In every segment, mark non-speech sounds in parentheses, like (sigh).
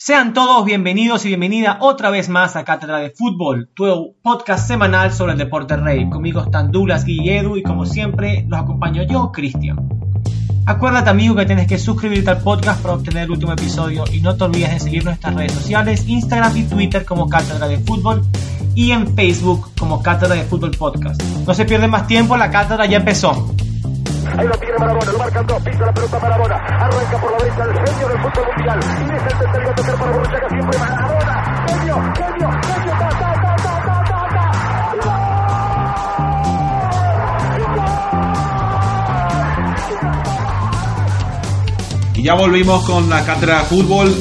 Sean todos bienvenidos y bienvenida otra vez más a Cátedra de Fútbol, tu podcast semanal sobre el deporte rey. Conmigo están Douglas, y Edu y como siempre los acompaño yo, Cristian. Acuérdate amigo que tienes que suscribirte al podcast para obtener el último episodio y no te olvides de seguir nuestras redes sociales, Instagram y Twitter como Cátedra de Fútbol y en Facebook como Cátedra de Fútbol Podcast. No se pierden más tiempo, la cátedra ya empezó. Ahí lo tiene Marabona, lo marcan dos, pisa la pelota Marabona, arranca por la derecha el genio del fútbol mundial, y deja el tercero tocar para Borruchaga, siempre Marabona, genio, genio, genio, ta, ta, ta, ta, ta, ta. Y ya volvimos con la cátedra de fútbol.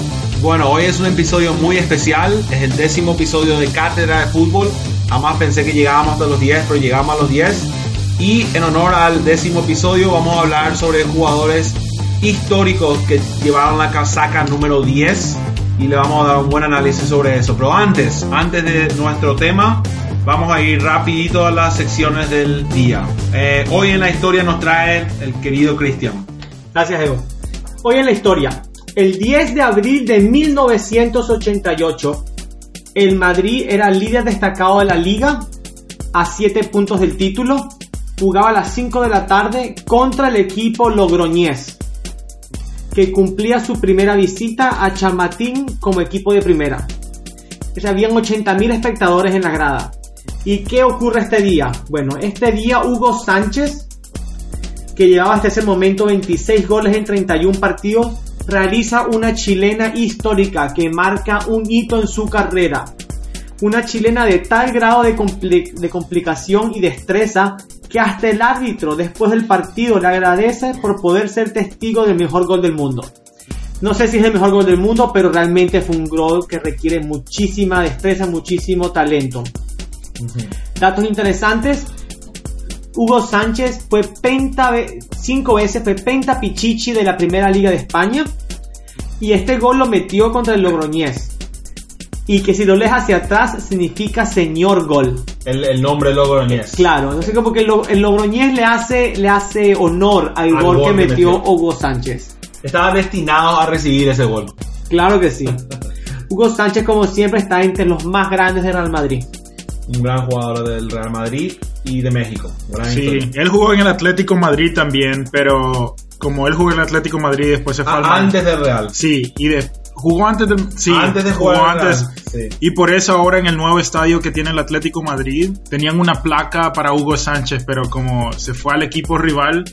Bueno, hoy es un episodio muy especial. Es el décimo episodio de cátedra de fútbol. Jamás pensé que llegábamos hasta los 10, pero llegamos a los 10. Y en honor al décimo episodio vamos a hablar sobre jugadores históricos que llevaron la casaca número 10 y le vamos a dar un buen análisis sobre eso. Pero antes, antes de nuestro tema, vamos a ir rapidito a las secciones del día. Eh, hoy en la historia nos trae el querido Cristian. Gracias, Evo. Hoy en la historia, el 10 de abril de 1988, el Madrid era líder destacado de la liga a 7 puntos del título jugaba a las 5 de la tarde contra el equipo Logroñés, que cumplía su primera visita a Chamatín como equipo de primera. Habían 80.000 espectadores en la grada. ¿Y qué ocurre este día? Bueno, este día Hugo Sánchez, que llevaba hasta ese momento 26 goles en 31 partidos, realiza una chilena histórica que marca un hito en su carrera. Una chilena de tal grado de, de complicación y destreza que hasta el árbitro después del partido le agradece por poder ser testigo del mejor gol del mundo. No sé si es el mejor gol del mundo, pero realmente fue un gol que requiere muchísima destreza, muchísimo talento. Datos interesantes. Hugo Sánchez fue penta, cinco veces fue penta pichichi de la primera liga de España. Y este gol lo metió contra el Logroñés y que si lo lees hacia atrás significa señor gol. El, nombre Logroñés. Claro, no sé como que el, Logroñés le hace, le hace honor al, gol, que metió, Hugo Sánchez. Estaba destinado a recibir ese gol. Claro que sí. (laughs) Hugo Sánchez, como siempre, está entre los más grandes de Real Madrid. Un gran jugador del Real Madrid y de México. sí, él jugó en el Atlético Madrid también, pero como él jugó en el Atlético Madrid después se fue ah, Antes del Real. Sí, y de, Jugó antes de, sí, antes de jugar jugó antes. Y por eso ahora en el nuevo estadio que tiene el Atlético Madrid, tenían una placa para Hugo Sánchez, pero como se fue al equipo rival,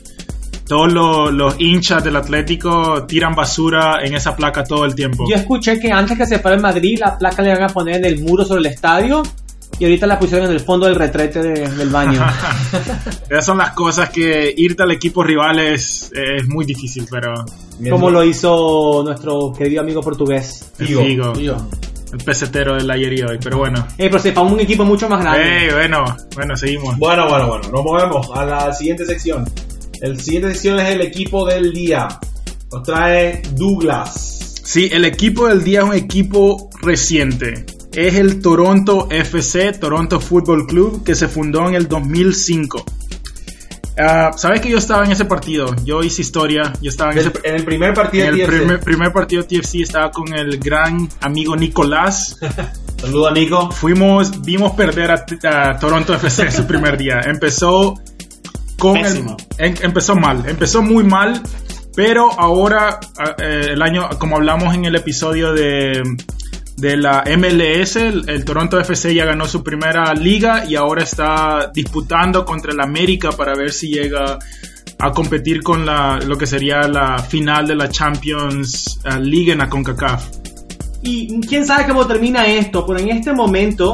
todos los, hinchas del Atlético tiran basura en esa placa todo el tiempo. Yo escuché que antes que se fuera en Madrid, la placa le iban a poner en el muro sobre el estadio y ahorita la pusieron en el fondo del retrete del baño. (laughs) Esas son las cosas que irte al equipo rival es, es muy difícil, pero... Como lo hizo nuestro querido amigo portugués. Figo. El pesetero del ayer y hoy, pero bueno. Eh, pero se para un equipo mucho más grande. Eh, bueno, bueno, seguimos. Bueno, bueno, bueno, nos movemos a la siguiente sección. El siguiente sección es el equipo del día. Nos trae Douglas. Sí, el equipo del día es un equipo reciente es el Toronto FC, Toronto Football Club, que se fundó en el 2005. Ah, Sabes que yo estaba en ese partido, yo hice historia, yo estaba en, el primer partido en el Primer, partido TFC estaba con el gran amigo Nicolás. (laughs) Saludos Nico. Fuimos, vimos perder a, Toronto FC su primer día. Empezó con em, empezó mal, empezó muy mal, pero ahora ah, eh, el año, como hablamos en el episodio de de la MLS. El, Toronto FC ya ganó su primera liga y ahora está disputando contra el América para ver si llega a competir con la, lo que sería la final de la Champions uh, League en la CONCACAF. Y quién sabe cómo termina esto, pero en este momento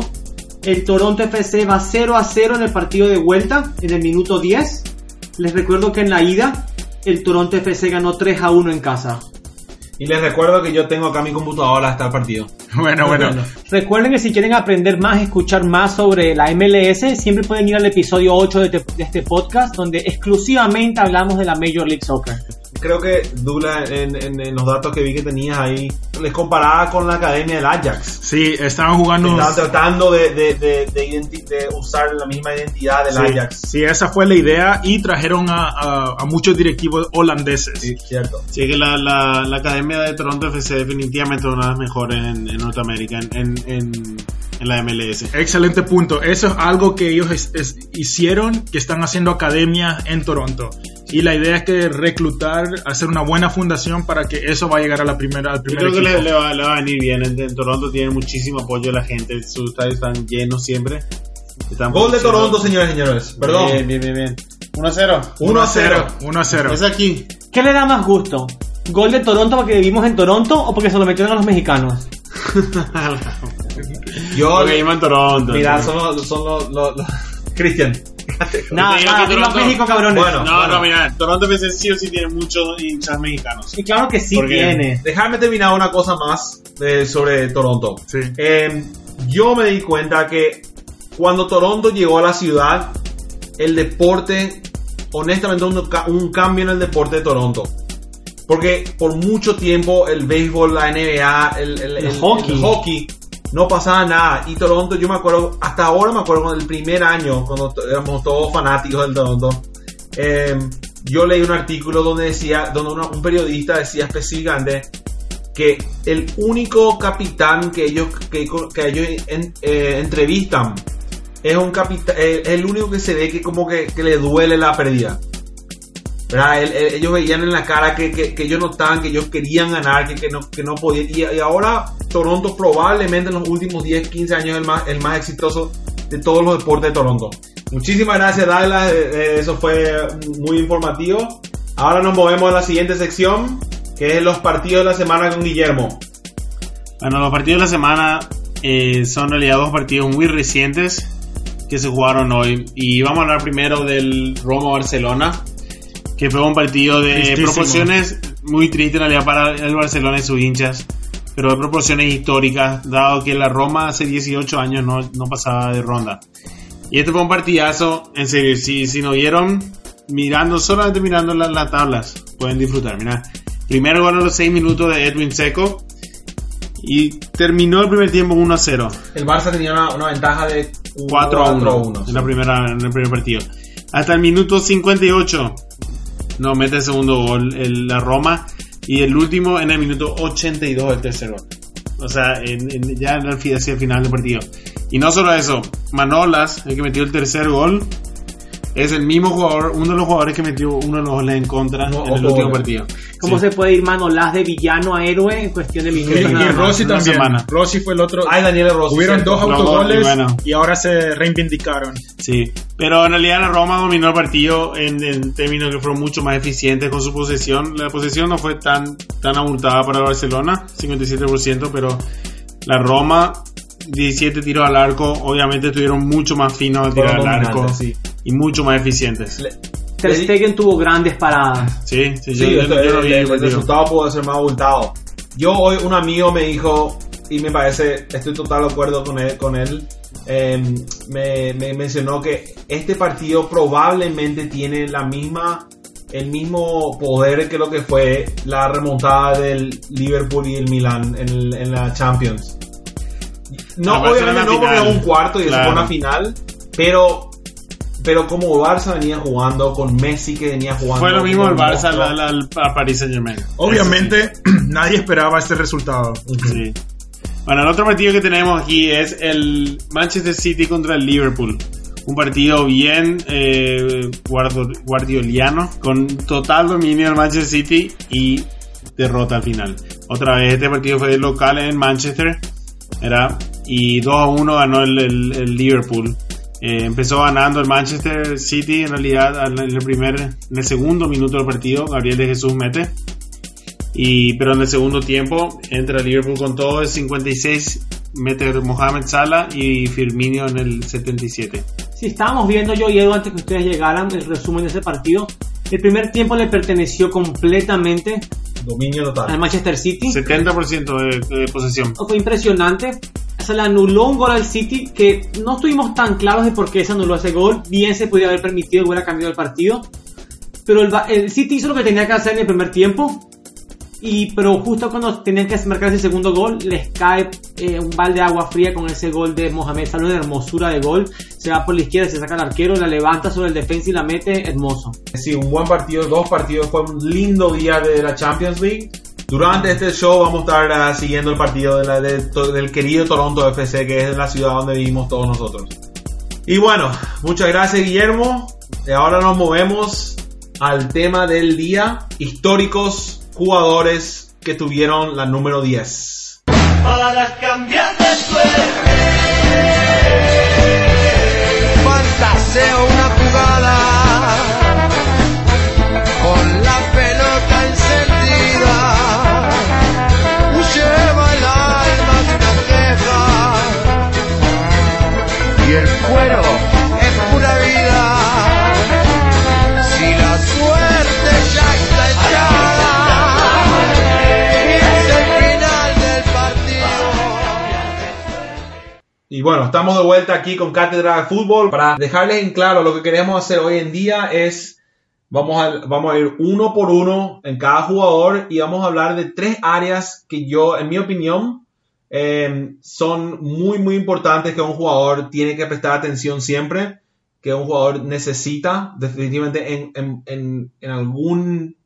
el Toronto FC va 0 a 0 en el partido de vuelta en el minuto 10. Les recuerdo que en la ida el Toronto FC ganó 3 a 1 en casa. Y les recuerdo que yo tengo acá mi computadora hasta el partido. (laughs) Bueno, bueno. Recuerden que si quieren aprender más, escuchar más sobre la MLS, siempre pueden ir al episodio 8 de, este podcast, donde exclusivamente hablamos de la Major League Soccer. Creo que Dula en, en- en los datos que vi que tenías ahí les comparaba con la academia del Ajax. Sí, estaban jugando. Estaban tratando de, de, de, de usar la misma identidad del Sí, Ajax. sí, esa fue la idea y trajeron a, a- a muchos directivos holandeses. Sí, cierto. Sí, que la, la, la academia de Toronto FC definitivamente es una de las mejores en, en Norteamérica, en, en, en, en la MLS. Excelente punto. Eso es algo que ellos es- es- hicieron, que están haciendo academia en Toronto. Y la idea es que reclutar, hacer una buena fundación para que eso va a llegar a la primera, al Yo primer creo que equipo. le, le va, le va a venir bien. En, en Toronto tiene muchísimo apoyo de la gente. Sus estadios están llenos siempre. Están Gol de Toronto, señores y señores. Perdón. Bien, bien, bien, bien. 1-0. 1 a 0. 1 a 0. Es aquí. ¿Qué le da más gusto? ¿Gol de Toronto porque vivimos en Toronto o porque se lo metieron a los mexicanos? (laughs) Yo, Porque vivimos en Toronto. mira, son los. Son los, los- los- Cristian. (laughs) Nada, digo nada, que viva Toronto- México, cabrones. Bueno. No, no, mira, Toronto FC sí o sí tiene muchos hinchas mexicanos. Y claro que sí Porque- tiene. Déjame terminar una cosa más sobre Toronto. Sí. Eh, yo me di cuenta que cuando Toronto llegó a la ciudad, el deporte, honestamente, un, ca- un cambio en el deporte de Toronto. Porque por mucho tiempo el béisbol, la NBA, el, el- El el- hockey. el hockey, no pasaba nada. Y Toronto, yo me acuerdo, hasta ahora me acuerdo con el primer año, cuando éramos todos fanáticos del Toronto. eh, yo leí un artículo donde decía, donde un periodista decía específicamente que el único capitán que ellos, que, que ellos eh, entrevistan es un capitán, el único que se ve que como que, que le duele la pérdida. ¿Verdad? El- el- ellos veían en la cara que, que, que ellos no estaban, que ellos querían ganar, que, que, no, que no podían. Y, y ahora Toronto probablemente en los últimos 10, 15 años el más, el más exitoso de todos los deportes de Toronto. Muchísimas gracias, Douglas. eh, eh, Eso fue muy informativo. Ahora nos movemos a la siguiente sección, que es los partidos de la semana con Guillermo. Bueno, los partidos de la semana eh, son en realidad dos partidos muy recientes que se jugaron hoy. Y vamos a hablar primero del Roma-Barcelona, que fue un partido de Tristísimo. proporciones muy triste en realidad para el Barcelona y sus hinchas, pero de proporciones históricas, dado que la Roma hace 18 años no, no pasaba de ronda. Y este fue un partidazo, en serio, si, si no vieron, mirando, solamente mirando la- las tablas, pueden disfrutar. Mira, primero gol a los 6 minutos de Edwin Seco. Y terminó el primer tiempo 1 a 0. El Barça tenía una, una ventaja de 4 a 1, 1. en, la primera, en el primer partido. Hasta el minuto 58 no mete el segundo gol el- la Roma. Y el último en el minuto 82 el tercer gol. O sea, en- en- ya hacia el final del partido. Y no solo eso, Manolas, el que metió el tercer gol, es el mismo jugador, uno de los jugadores que metió uno de los goles en contra No, en el último partido. ¿Cómo Sí. se puede ir Manolás de villano a héroe en cuestión de Y, minutos? y más? Rossi una también. semana. Rossi fue el otro. Ay, Daniel Rossi. Hubieron cierto. dos autogoles dos, y bueno. y ahora se reivindicaron. Sí, pero en realidad la Roma dominó el partido en, en términos que fueron mucho más eficientes con su posesión. La posesión no fue tan, tan abultada para Barcelona, 57%, pero la Roma, 17 tiros al arco, obviamente estuvieron mucho más finos al tirar al arco sí. Y mucho más eficientes. Le- Ter Stegen tuvo grandes paradas. Sí, sí, Sí, yo, yo- yo lo el, el el- resultado pudo ser más abultado. Yo hoy un amigo me dijo, y me parece, estoy total de acuerdo con él, con él eh, me, me mencionó que este partido probablemente tiene la misma, el mismo poder que lo que fue la remontada del Liverpool y el Milan en, el- en la Champions. No, obviamente no porque es un cuarto y Claro. es una final, pero pero como Barça venía jugando con Messi que venía jugando Fue lo mismo el Barça al, al, al Paris Saint Germain. Obviamente, (clears throat) nadie esperaba este resultado. Sí. Bueno, el otro partido que tenemos aquí es el Manchester City contra el Liverpool. Un partido bien eh, guardo- guardioliano, con total dominio del Manchester City y derrota al final. Otra vez, este partido fue local en Manchester, era y 2 a 1 ganó el, el- el Liverpool. Eh, empezó ganando el Manchester City en realidad al- en el primer, en el segundo minuto del partido, Gabriel de Jesús mete. Y, pero en el segundo tiempo entra el Liverpool con todo el 56 mete Mohamed Salah y Firmino en el 77. Si estábamos viendo yo y Edu antes que ustedes llegaran el resumen de ese partido, el primer tiempo le perteneció completamente Dominio al total. Manchester City. 70% de, de posesión. Fue impresionante. Se le anuló un gol al City que no estuvimos tan claros de por qué se anuló ese gol. Bien se podía haber permitido hubiera cambiado el partido. pero el, el City hizo lo que tenía que hacer en el primer tiempo y pero justo cuando tenían que marcar ese segundo gol, les cae eh, un balde de agua fría con ese gol de Mohamed Salah, de hermosura de gol. Se va por la izquierda, se saca el arquero, la levanta sobre el defensa y la mete, hermoso. Sí, un buen partido, dos partidos, fue un lindo día de la Champions League. Durante este show vamos a estar ah, siguiendo el partido de la, del querido Toronto FC, que es la ciudad donde vivimos todos nosotros. Y bueno, muchas gracias Guillermo. Y ahora nos movemos al tema del día, históricos jugadores que tuvieron la número 10. Para cambiar de suerte. Fantaseo una jugada y el cuero es pura vida. Si la suerte ya está echada. Y bueno, estamos de vuelta aquí con Cátedra de Fútbol. Para dejarles en claro, lo que queremos hacer hoy en día es, vamos a, vamos a ir uno por uno en cada jugador y vamos a hablar de tres áreas que yo, en mi opinión, em, son muy, muy importantes que un jugador tiene que prestar atención siempre, que un jugador necesita definitivamente en, en, en, en algún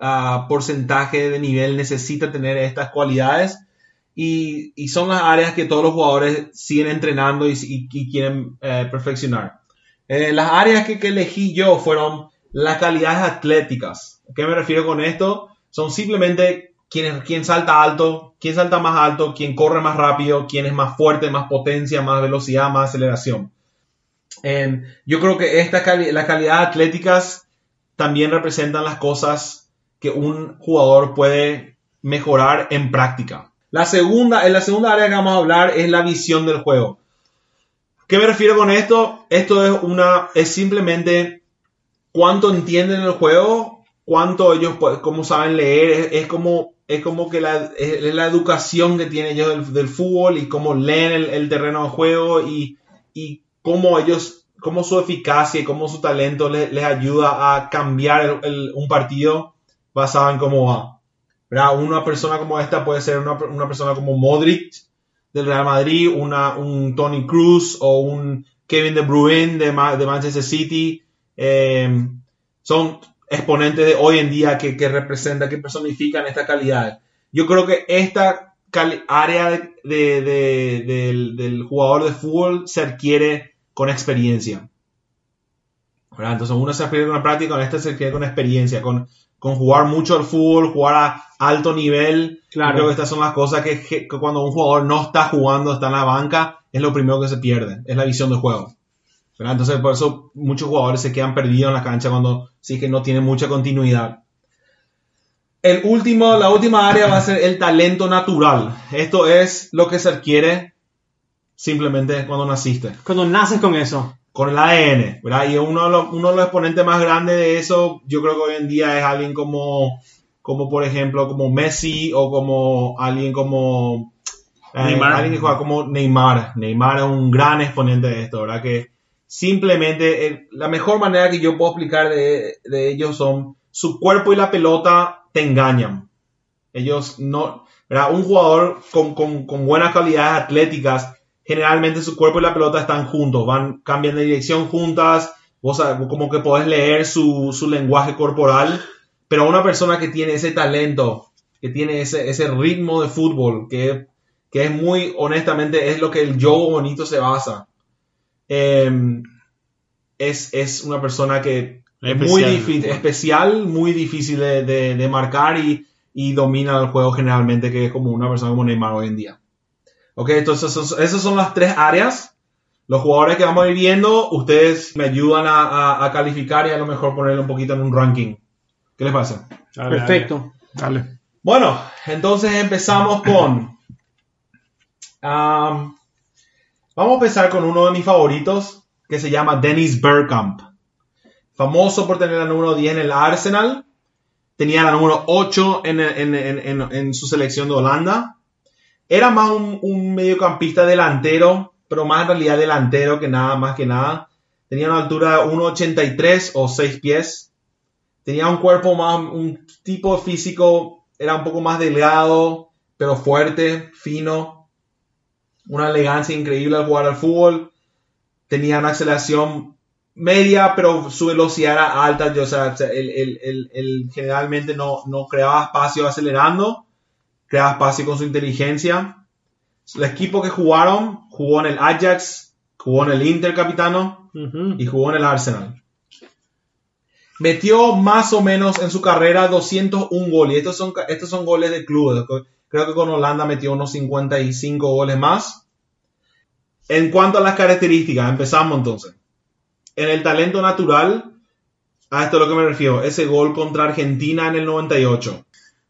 uh, porcentaje de nivel necesita tener estas cualidades y, y, son las áreas que todos los jugadores siguen entrenando y, y, quieren eh, perfeccionar. Eh, las áreas que, que, elegí yo fueron las calidades atléticas. ¿A qué me refiero con esto? Son simplemente quién, salta alto, quién salta más alto, quién corre más rápido, quién es más fuerte, más potencia, más velocidad, más aceleración. Yo creo que cali las calidades atléticas también representan las cosas que un jugador puede mejorar en práctica. La segunda, en la segunda área que vamos a hablar es la visión del juego. ¿Qué me refiero con esto? Esto es una, es simplemente cuánto entienden el juego, cuánto ellos, cómo saben leer, es, como, es como que la, es la educación que tienen ellos del, fútbol y cómo leen el, terreno de juego y, y cómo ellos, cómo su eficacia y cómo su talento les, ayuda a cambiar un partido basado en cómo va. Una persona como esta puede ser una, persona como Modric del Real Madrid, una, un Tony Cruz o un Kevin De Bruyne de, de Manchester City. Eh, son exponentes de hoy en día que, que representan, que personifican esta calidad. Yo creo que esta área de, del, jugador de fútbol se adquiere con experiencia. Entonces uno se adquiere con la práctica, con este se adquiere con experiencia, con, con jugar mucho al fútbol, jugar a alto nivel. Claro. Creo que estas son las cosas que, cuando un jugador no está jugando, está en la banca, es lo primero que se pierde, es la visión del juego. Entonces, por eso muchos jugadores se quedan perdidos en la cancha cuando sí que no tienen mucha continuidad. El último, la última área va a ser el talento natural. Esto es lo que se adquiere simplemente cuando naciste. Cuando naces con eso con el ADN, ¿verdad? Y uno de, los, uno de los exponentes más grandes de eso, yo creo que hoy en día es alguien como, como por ejemplo, como Messi o como alguien como... Eh, Neymar. alguien que juega como Neymar. Neymar es un gran exponente de esto, ¿verdad? Que simplemente eh, la mejor manera que yo puedo explicar de, ellos son su cuerpo y la pelota te engañan. Ellos no, ¿verdad? Un jugador con, con, con buenas calidades atléticas generalmente su cuerpo y la pelota están juntos, van, cambian de dirección juntas, vos como que podés leer su, su lenguaje corporal, pero una persona que tiene ese talento, que tiene ese, ese ritmo de fútbol, que, que, es muy, honestamente, es lo que el yo bonito se basa, em, es, es, una persona que es muy difícil, especial, muy difícil de, de, de marcar y, y domina el juego generalmente, que es como una persona como Neymar hoy en día. Ok, entonces esas son las tres áreas. Los jugadores que vamos a ir viendo, ustedes me ayudan a, calificar y a lo mejor ponerle un poquito en un ranking. ¿Qué les pasa? Perfecto. Dale. Bueno, entonces empezamos con... vamos a empezar con uno de mis favoritos que se llama Dennis Bergkamp. Famoso por tener la número 10 en el Arsenal. Tenía la número 8 en, su selección de Holanda era más un, mediocampista delantero, pero más en realidad delantero que nada, más que nada. Tenía una altura de 1,83 o 6 pies. tenía un cuerpo más, un tipo físico, era un poco más delgado, pero fuerte, fino, una elegancia increíble al jugar al fútbol, tenía una aceleración media, pero su velocidad era alta, yo, o sea, él, generalmente no, no creaba espacio acelerando, creaba espacio con su inteligencia. El equipo que jugaron jugó en el Ajax, jugó en el Inter Capitano y jugó en el Arsenal. Metió más o menos en su carrera 201 goles. Estos son, estos son goles de club. Creo que con Holanda metió unos 55 goles más. En cuanto a las características, empezamos entonces. En el talento natural, a esto es lo que me refiero, ese gol contra Argentina en el 98.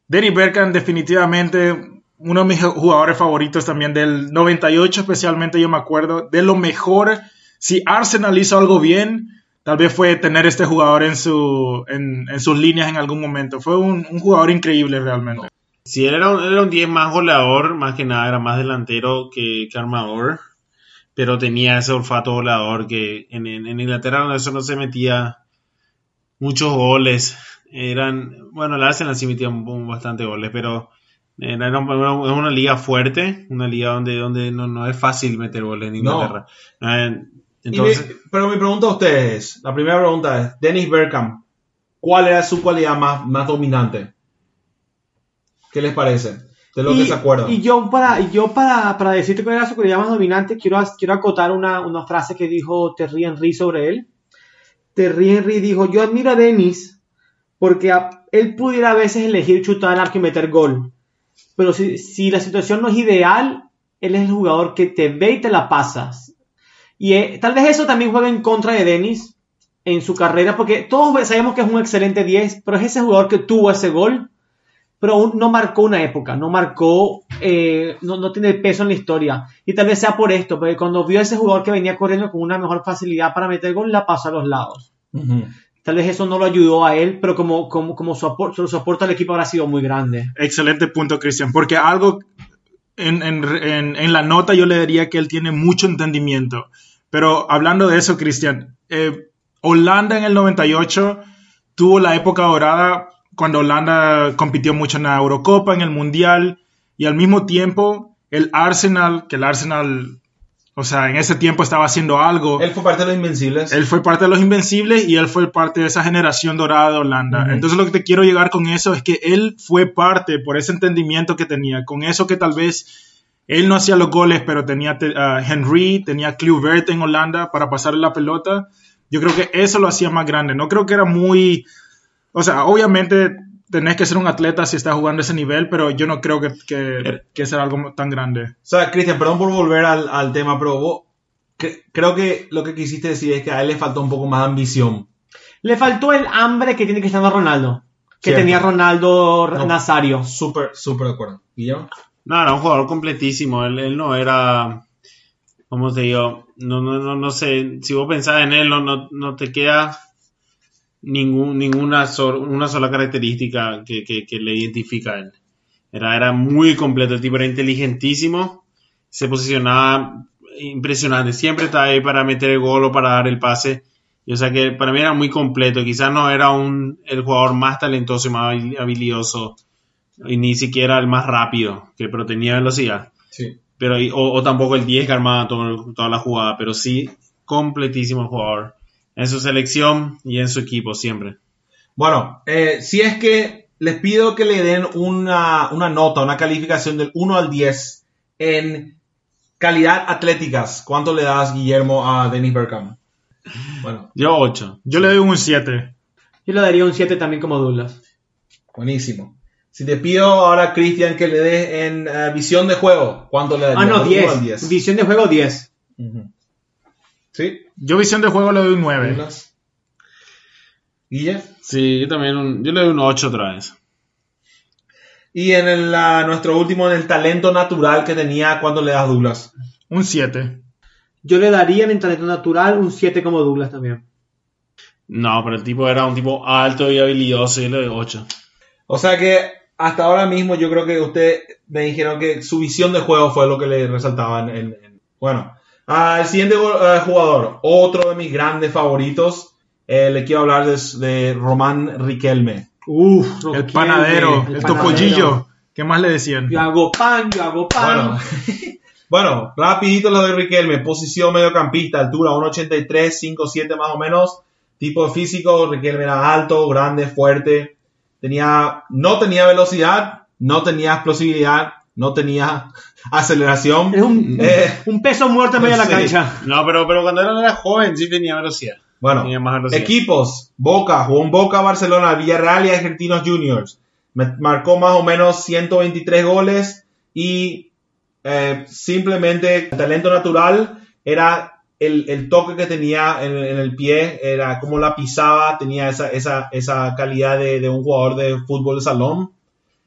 Denny Bergkamp definitivamente uno de mis jugadores favoritos también del 98 especialmente yo me acuerdo de lo mejor si Arsenal hizo algo bien tal vez fue tener este jugador en, su, en, sus líneas en algún momento. Fue un, jugador increíble realmente. Sí, él era un, era un 10 más goleador, más que nada era más delantero que, armador, pero tenía ese olfato goleador que en, en, Inglaterra eso no se metía muchos goles. Eran, bueno, el Arsenal sí metía bastante goles, pero era una, liga fuerte, una liga donde, donde no, no es fácil meter goles en Inglaterra. Eh, pero mi pregunta a ustedes, la primera pregunta es, Dennis Bergkamp, ¿cuál era su cualidad más, más dominante? ¿Qué les parece? De lo que se acuerdan. Y yo, para, yo para, para decirte cuál era su cualidad más dominante, quiero, quiero acotar una, una frase que dijo Terry Henry sobre él. Terry Henry dijo, yo admiro a Dennis porque él pudiera a veces elegir chutar al arco y meter gol. Pero si, si la situación no es ideal, él es el jugador que te ve y te la pasas y eh, tal vez eso también juega en contra de Dennis en su carrera, porque todos sabemos que es un excelente 10, pero es ese jugador que tuvo ese gol, pero no marcó una época, no marcó, eh, no, tiene peso en la historia. Y tal vez sea por esto, porque cuando vio a ese jugador que venía corriendo con una mejor facilidad para meter gol, la pasó a los lados. Tal vez eso no lo ayudó a él, pero como, como, como su, aporte, su al equipo habrá sido muy grande. Excelente punto, Cristian, porque algo en, en, en, la nota yo le diría que él tiene mucho entendimiento. Pero hablando de eso, Cristian, eh, Holanda en el 98 tuvo la época dorada cuando Holanda compitió mucho en la Eurocopa, en el Mundial, y al mismo tiempo el Arsenal, que el Arsenal, o sea, en ese tiempo estaba haciendo algo. Él fue parte de los Invencibles. Él fue parte de los Invencibles y él fue parte de esa generación dorada de Holanda. Entonces lo que te quiero llegar con eso es que él fue parte por ese entendimiento que tenía, con eso que tal vez él no hacía los goles, pero tenía a Henry, tenía Kluivert en Holanda para pasarle la pelota. Yo creo que eso lo hacía más grande. No creo que era muy... O sea, obviamente tenés que ser un atleta si estás jugando ese nivel, pero yo no creo que, que, que sea algo tan grande. O sea, Cristian, perdón por volver al, al tema, pero vos, creo que lo que quisiste decir es que a él le faltó un poco más de ambición. Le faltó el hambre que tiene que tener Ronaldo, que tenía Ronaldo Nazario. Súper, súper de acuerdo. ¿Y yo? No, era un jugador completísimo. Él, no era, ¿cómo te digo? No, no, no, no sé. Si vos pensás en él, no, no, te queda ningún, ninguna una sola característica que, que, le identifica a él. Era, era muy completo. El tipo era inteligentísimo. Se posicionaba impresionante. Siempre estaba ahí para meter el gol o para dar el pase. Y, o sea que para mí era muy completo. Quizás no era un, el jugador más talentoso y más habilidoso y ni siquiera el más rápido, que pero tenía velocidad. Sí. Pero, o, tampoco el 10 que armaba toda la jugada, pero sí completísimo jugador en su selección y en su equipo siempre. Bueno, eh, si es que les pido que le den una, una, nota, una calificación del 1 al 10 en calidad atléticas, ¿cuánto le das, Guillermo, a Denis Bergkamp? Bueno. Yo 8. Yo le doy un 7. Yo le daría un 7 también como Douglas. Buenísimo. Si te pido ahora, Cristian, que le dé en eh, visión de juego, ¿cuánto le darías? Ah, no, 10. Visión de juego, 10. ¿Sí? Yo visión de juego le doy un 9. ¿Guille? Sí, yo también yo le doy un 8 otra vez. Y en el, nuestro último, en el talento natural que tenía, ¿cuánto le das Douglas? Un 7. Yo le daría en el talento natural un 7 como Douglas también. No, pero el tipo era un tipo alto y habilidoso y le doy 8. O sea que hasta ahora mismo yo creo que usted me dijeron que su visión de juego fue lo que le resaltaba en... bueno, el siguiente jugador, otro de mis grandes favoritos, eh, le quiero hablar de, de Román Riquelme. Uf, El panadero, el, panadero. topollillo. ¿Qué más le decían? Yo hago pan, yo hago pan. Bueno, (laughs) bueno, rapidito lo de Riquelme, posición mediocampista, altura 1.83, 5.7 más o menos, tipo físico, Riquelme era alto, grande, fuerte, tenía, no tenía velocidad, no tenía explosividad, no tenía aceleración. Es un, Eh, un peso muerto en medio de la cancha. No, pero, pero cuando era, era joven sí tenía velocidad. Bueno, Tenía más velocidad. equipos, Boca, jugó en Boca, Barcelona, Villarreal y Argentinos Juniors. Me- marcó más o menos 123 goles y eh, simplemente el talento natural era el, el toque que tenía en, en el pie, era como la pisaba, tenía esa, esa, esa calidad de, de un jugador de fútbol de salón.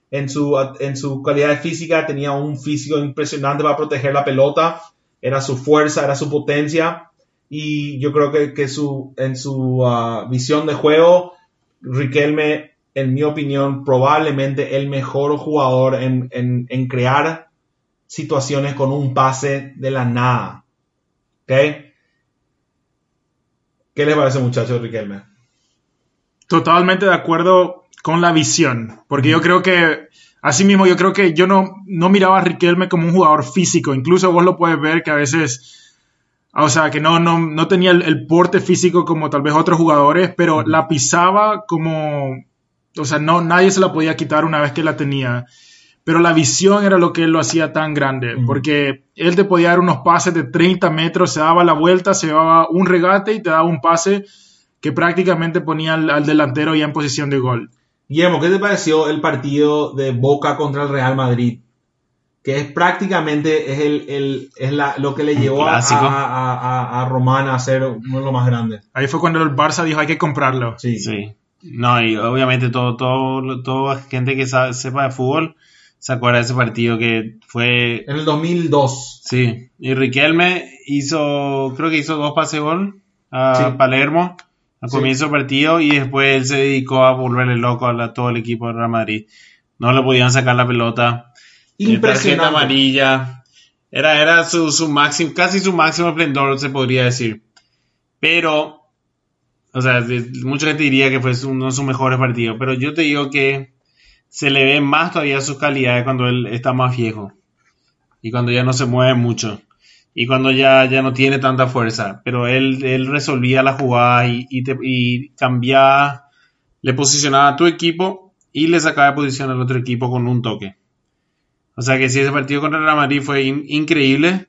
En su, en su calidad física tenía un físico impresionante para proteger la pelota, era su fuerza, era su potencia y yo creo que, que su, en su ah, visión de juego, Riquelme, en mi opinión, probablemente el mejor jugador en, en- en crear situaciones con un pase de la nada. ¿Ok? ¿Qué les parece, muchachos, Riquelme? Totalmente de acuerdo con la visión, porque yo creo que, así mismo, yo creo que yo no, no miraba a Riquelme como un jugador físico, incluso vos lo puedes ver que a veces, o sea, que no, no, no tenía el, el porte físico como tal vez otros jugadores, pero la pisaba como, o sea, no, nadie se la podía quitar una vez que la tenía. Pero la visión era lo que él lo hacía tan grande, porque él te podía dar unos pases de 30 metros, se daba la vuelta, se daba un regate y te daba un pase que prácticamente ponía al, al delantero ya en posición de gol. Guillermo, ¿qué te pareció el partido de Boca contra el Real Madrid? Que es prácticamente es, el, el- es la- lo que le llevó a, a, a- a- a Román a ser uno de los más grandes. Ahí fue cuando el Barça dijo hay que comprarlo. Sí. Sí. No, y obviamente todo, todo, toda gente que sabe- sepa de fútbol se acuerda de ese partido que fue En el 2002. Sí, y Riquelme hizo, creo que hizo dos pases gol a Sí. Palermo al comienzo del partido y después él se dedicó a volverle loco a la- todo el equipo de Real Madrid. No le podían sacar la pelota. Eh, Tarjeta Impresionante. amarilla. Era, era su, su máximo, casi su máximo esplendor, se podría decir. Pero, o sea, mucha gente diría que fue uno de sus mejores partidos, pero yo te digo que se le ve más todavía sus calidades cuando él está más viejo y cuando ya no se mueve mucho y cuando ya, ya no tiene tanta fuerza. Pero él, él resolvía la jugada y, y, cambiaba, le posicionaba a tu equipo y le sacaba de posición al otro equipo con un toque. O sea que sí, ese partido contra el Real Madrid fue in- increíble.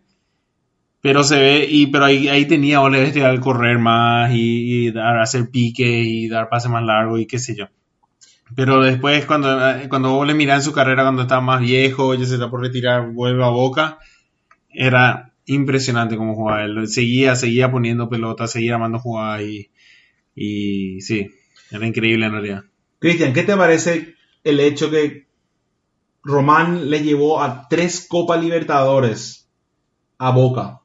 Pero se ve, y, pero ahí, ahí tenía Ole al correr más y, y dar, hacer pique y dar pases más largos y qué sé yo. Pero después, cuando, cuando vos le en su carrera, cuando está más viejo, ya se está por retirar, vuelve a Boca, era impresionante como jugaba él. Seguía, seguía poniendo pelota, seguía armando jugadas y, y sí, era increíble en realidad. Cristian, ¿qué te parece el hecho que Román le llevó a tres Copas Libertadores a Boca?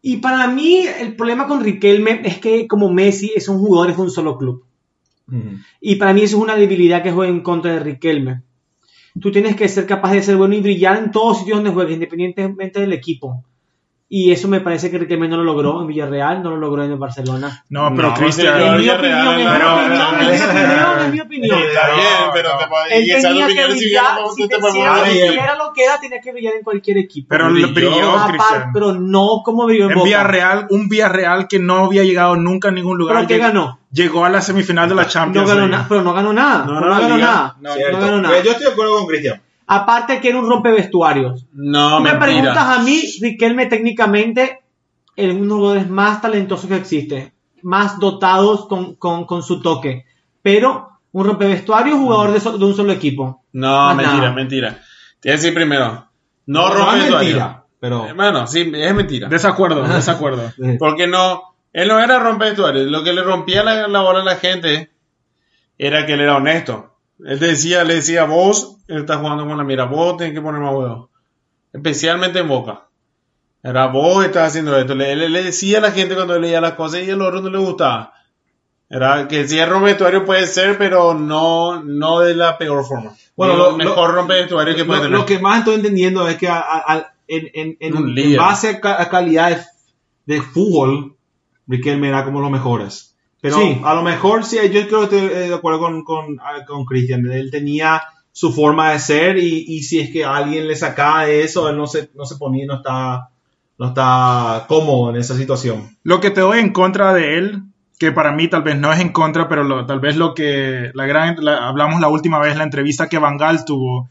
Y para mí, el problema con Riquelme es que, como Messi, es un jugador de un solo club. Y para mí eso es una debilidad que juega en contra de Riquelme. Tú tienes que ser capaz de ser bueno y brillar en todos sitios donde juegues, independientemente del equipo. Y eso me parece que Riquelme no lo logró en Villarreal, no lo logró en el Barcelona. No, pero No, Cristian. En mi Villarreal, opinión, en mi pero- opinión, en mi opinión, en mi opinión. Está bien, no, pero no. te puede- Él y esa tenía que brillar, si no te te- puede si mover. era- Ah, si bien. era lo que era, tenía que brillar en cualquier equipo. Pero Brilló. lo brilló, Aparte, Cristian. pero no como brilló en. Villarreal, un Villarreal que no había llegado nunca a ningún lugar. ¿Pero qué ganó? Llegó a la semifinal de la No Champions. ganó League. nada, pero no ganó nada. No, No, no, ganó nada. No, No, ganó nada. Pero Yo estoy de acuerdo con Cristian. Aparte que era un rompevestuarios. No, Tú me mentira. preguntas a mí, Riquelme técnicamente es uno de los jugadores más talentosos que existe, más dotados con, con, con su toque, pero un rompevestuario jugador de, so- de un solo equipo. No, Más mentira, nada. mentira. Te voy a decir primero. No, No, rompe es vestuario. mentira, pero... Hermano, sí, es mentira. Desacuerdo, (laughs) desacuerdo. Porque no, él no era rompe vestuario. Lo que le rompía la, la bola a la gente era que él era honesto. Él decía, le decía, vos, él está jugando con la mira, vos tenés que poner más huevos. Especialmente en Boca. Era vos estás haciendo esto. Le, le- le decía a la gente cuando leía las cosas y el otro no le gustaba. Era que si es rompe vestuario puede ser, pero no, no de la peor forma. Bueno, lo- mejor lo- rompe vestuario que puede Lo, tener. lo que más estoy entendiendo es que a- a- a- en, en- en- Un en líder. base a calidad de, de fútbol, Riquelme era como los mejores. Pero Sí. a lo mejor sí, yo creo que estoy eh, de acuerdo con, con, ah, con Cristian. Él tenía su forma de ser y, y si es que alguien le sacaba de eso, él no se, no se ponía, no está, no está cómodo en esa situación. Lo que te doy en contra de él, que para mí tal vez no es en contra, pero lo- tal vez lo que la gran, la- hablamos la última vez, la entrevista que Bangal tuvo.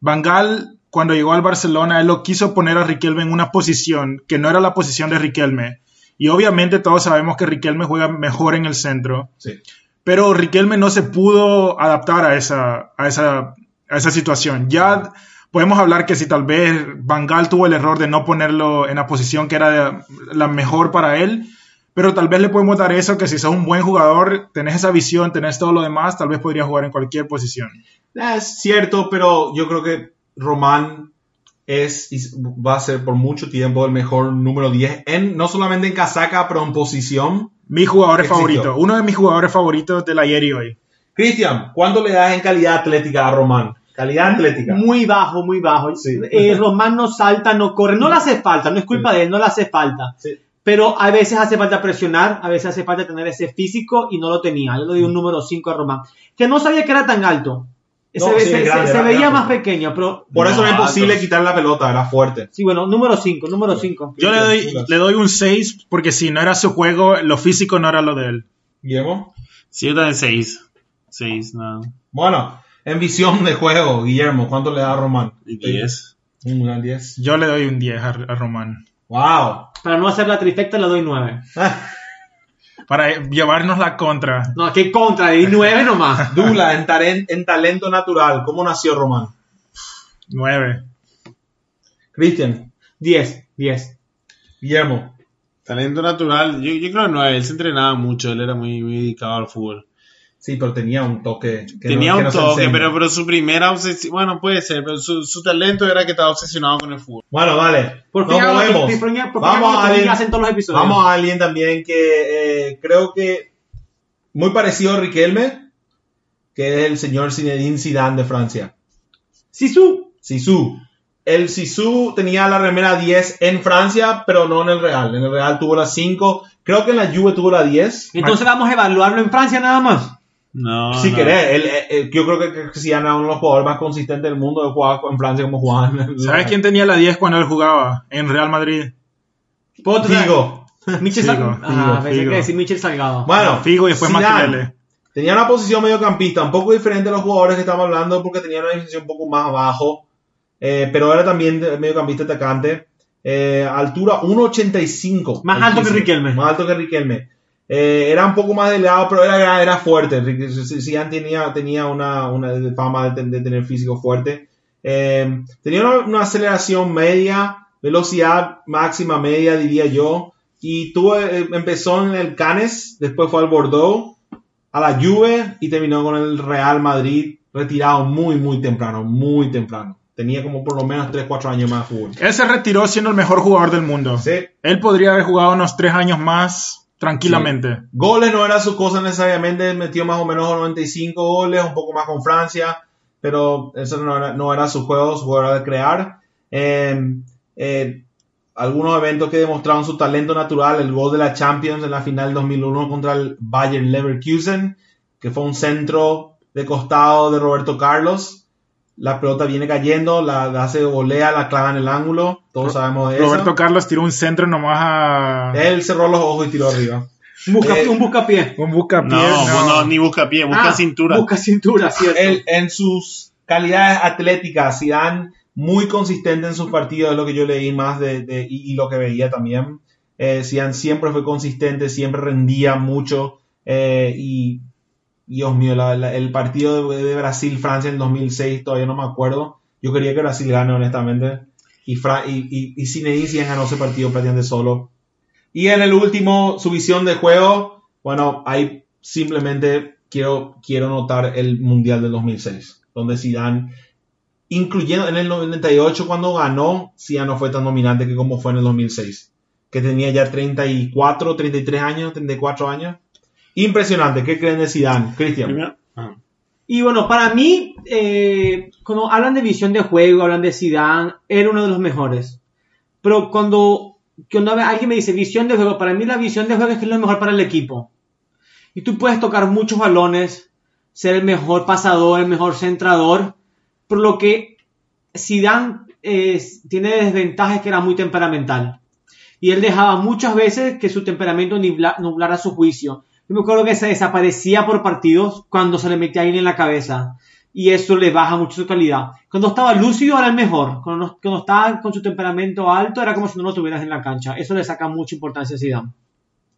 Bangal, cuando llegó al Barcelona, él lo quiso poner a Riquelme en una posición que no era la posición de Riquelme. Y obviamente todos sabemos que Riquelme juega mejor en el centro. Sí. pero Riquelme no se pudo adaptar a esa, a esa, a esa situación. Ya podemos hablar que si tal vez Bangal tuvo el error de no ponerlo en la posición que era la mejor para él, pero tal vez le podemos dar eso, que si sos un buen jugador, tenés esa visión, tenés todo lo demás, tal vez podría jugar en cualquier posición. Es cierto, pero yo creo que Román es y va a ser por mucho tiempo el mejor número 10, en, no solamente en casaca, pero en posición. Mi jugador favorito, uno de mis jugadores favoritos del ayer y hoy. Cristian, ¿cuánto le das en calidad atlética a Román? Calidad atlética. Muy bajo, muy bajo. Sí. Eh, Román no salta, no corre. No le hace falta, no es culpa Sí. de él, no le hace falta. Sí. Pero a veces hace falta presionar, a veces hace falta tener ese físico y no lo tenía. Yo le doy un número 5 a Román. Que no sabía que era tan alto. No, se, sí, se- grande, se- se veía más pequeño, pero Por eso No, es posible altos. quitar la pelota, era fuerte. sí, bueno, número 5, número 5. Yo le doy, le doy un 6 porque si no era su juego, lo físico no era lo de él. Guillermo. Sí, yo también 6. 6, no. Bueno, en visión de juego, Guillermo, ¿cuánto le da a Román? 10. Un gran 10. Yo le doy un 10 a, a Román. Wow. Para no hacer la trifecta le doy 9. (laughs) Para llevarnos la contra. No, qué contra, di 9 nomás. (laughs) Dula, en, taren- en talento natural, ¿cómo nació Román? 9. Cristian, 10, 10. Guillermo. Talento natural, yo, yo creo que no, él se entrenaba mucho, él era muy, muy dedicado al fútbol. Sí, pero tenía un toque. que Tenía no- un toque, pero, pero su primera obsesión, bueno, puede ser, pero su, su talento era que estaba obsesionado con el fútbol. Bueno, vale. Por Nos movemos. por por Vamos a alguien- hacen todos los episodios. Vamos a alguien también que eh, creo que muy parecido a Riquelme, que es el señor Zinedine Zidane de Francia. Sisu. Sisu. El Sisu tenía la remera 10 en Francia, pero no en el Real. En el Real tuvo la 5. Creo que en la Juve tuvo la 10. Entonces vamos a evaluarlo en Francia nada más. No, si no. querés, él, eh, eh, yo creo que, Zidane era uno de los jugadores más consistentes del mundo de jugar en Francia como el ¿Sabes quién tenía la 10 cuando él jugaba? En Real Madrid. ¿Puedo traer- Figo. (laughs) Michel Figo, Salgado. Figo, Ah, pensé Figo. que decir Michel Salgado. Bueno, Figo y después Makelele. Tenía una posición mediocampista, un poco diferente a los jugadores que estamos hablando porque tenía una posición un poco más abajo, eh, pero era también mediocampista atacante. Eh, altura 1.85. Más alto que. Riquelme. Más alto que Riquelme. Eh, era un poco más delgado, pero era, era fuerte. Zidane tenía, tenía una, una fama de, de tener físico fuerte. Eh, tenía una, una aceleración media, velocidad máxima media, diría yo. Y tuvo, eh, empezó en el Cannes, después fue al Bordeaux, a la Juve y terminó con el Real Madrid, retirado muy, muy temprano, muy temprano. Tenía como por lo menos 3, 4 años más de fútbol. Él se retiró siendo el mejor jugador del mundo. Sí. Él podría haber jugado unos 3 años más tranquilamente. Goles no era su cosa necesariamente, metió más o menos 95 goles, un poco más con Francia, pero eso no era, su juego, su juego era de crear. Eh, eh, algunos eventos que demostraron su talento natural, el gol de la Champions en la final 2001 contra el Bayern Leverkusen, que fue un centro de costado de Roberto Carlos. La pelota viene cayendo, la, la hace volea, la clava en el ángulo, todos sabemos de Roberto eso. Carlos tiró un centro nomás a Él cerró los ojos y tiró arriba. Un busca, Eh, un buscapié. un buscapié. No, no. no, ni busca pie, busca Ah, cintura. Busca cintura, cierto. Él, en sus calidades atléticas, Zidane muy consistente en sus partidos, es lo que yo leí más de, de- y, y lo que veía también. Eh, Zidane siempre fue consistente, siempre rendía mucho eh, y Dios mío, la- la- el partido de, de Brasil-Francia en 2006 todavía no me acuerdo. Yo quería que Brasil gane, honestamente. Y, Fra- y, y, y Zinedine ganó ese partido prácticamente solo. Y en el último, su visión de juego, bueno, ahí simplemente quiero, quiero notar el Mundial del 2006, donde Zidane, incluyendo en el 98 cuando ganó, Zidane no fue tan dominante que como fue en el 2006, que tenía ya 34, 33 años, 34 años. Impresionante, ¿qué creen de Zidane? Cristian. Ah. Y bueno, para mí, eh, cuando hablan de visión de juego, hablan de Zidane, era uno de los mejores. Pero cuando, cuando alguien me dice visión de juego, para mí la visión de juego es que es lo mejor para el equipo. Y tú puedes tocar muchos balones, ser el mejor pasador, el mejor centrador, por lo que Zidane eh, tiene desventajas que era muy temperamental. Y él dejaba muchas veces que su temperamento nublara su juicio. Yo me acuerdo que se desaparecía por partidos cuando se le metía alguien en la cabeza. Y eso le baja mucho su calidad. Cuando estaba lúcido era el mejor. Cuando, cuando estaba con su temperamento alto era como si no lo tuvieras en la cancha. Eso le saca mucha importancia a Zidane.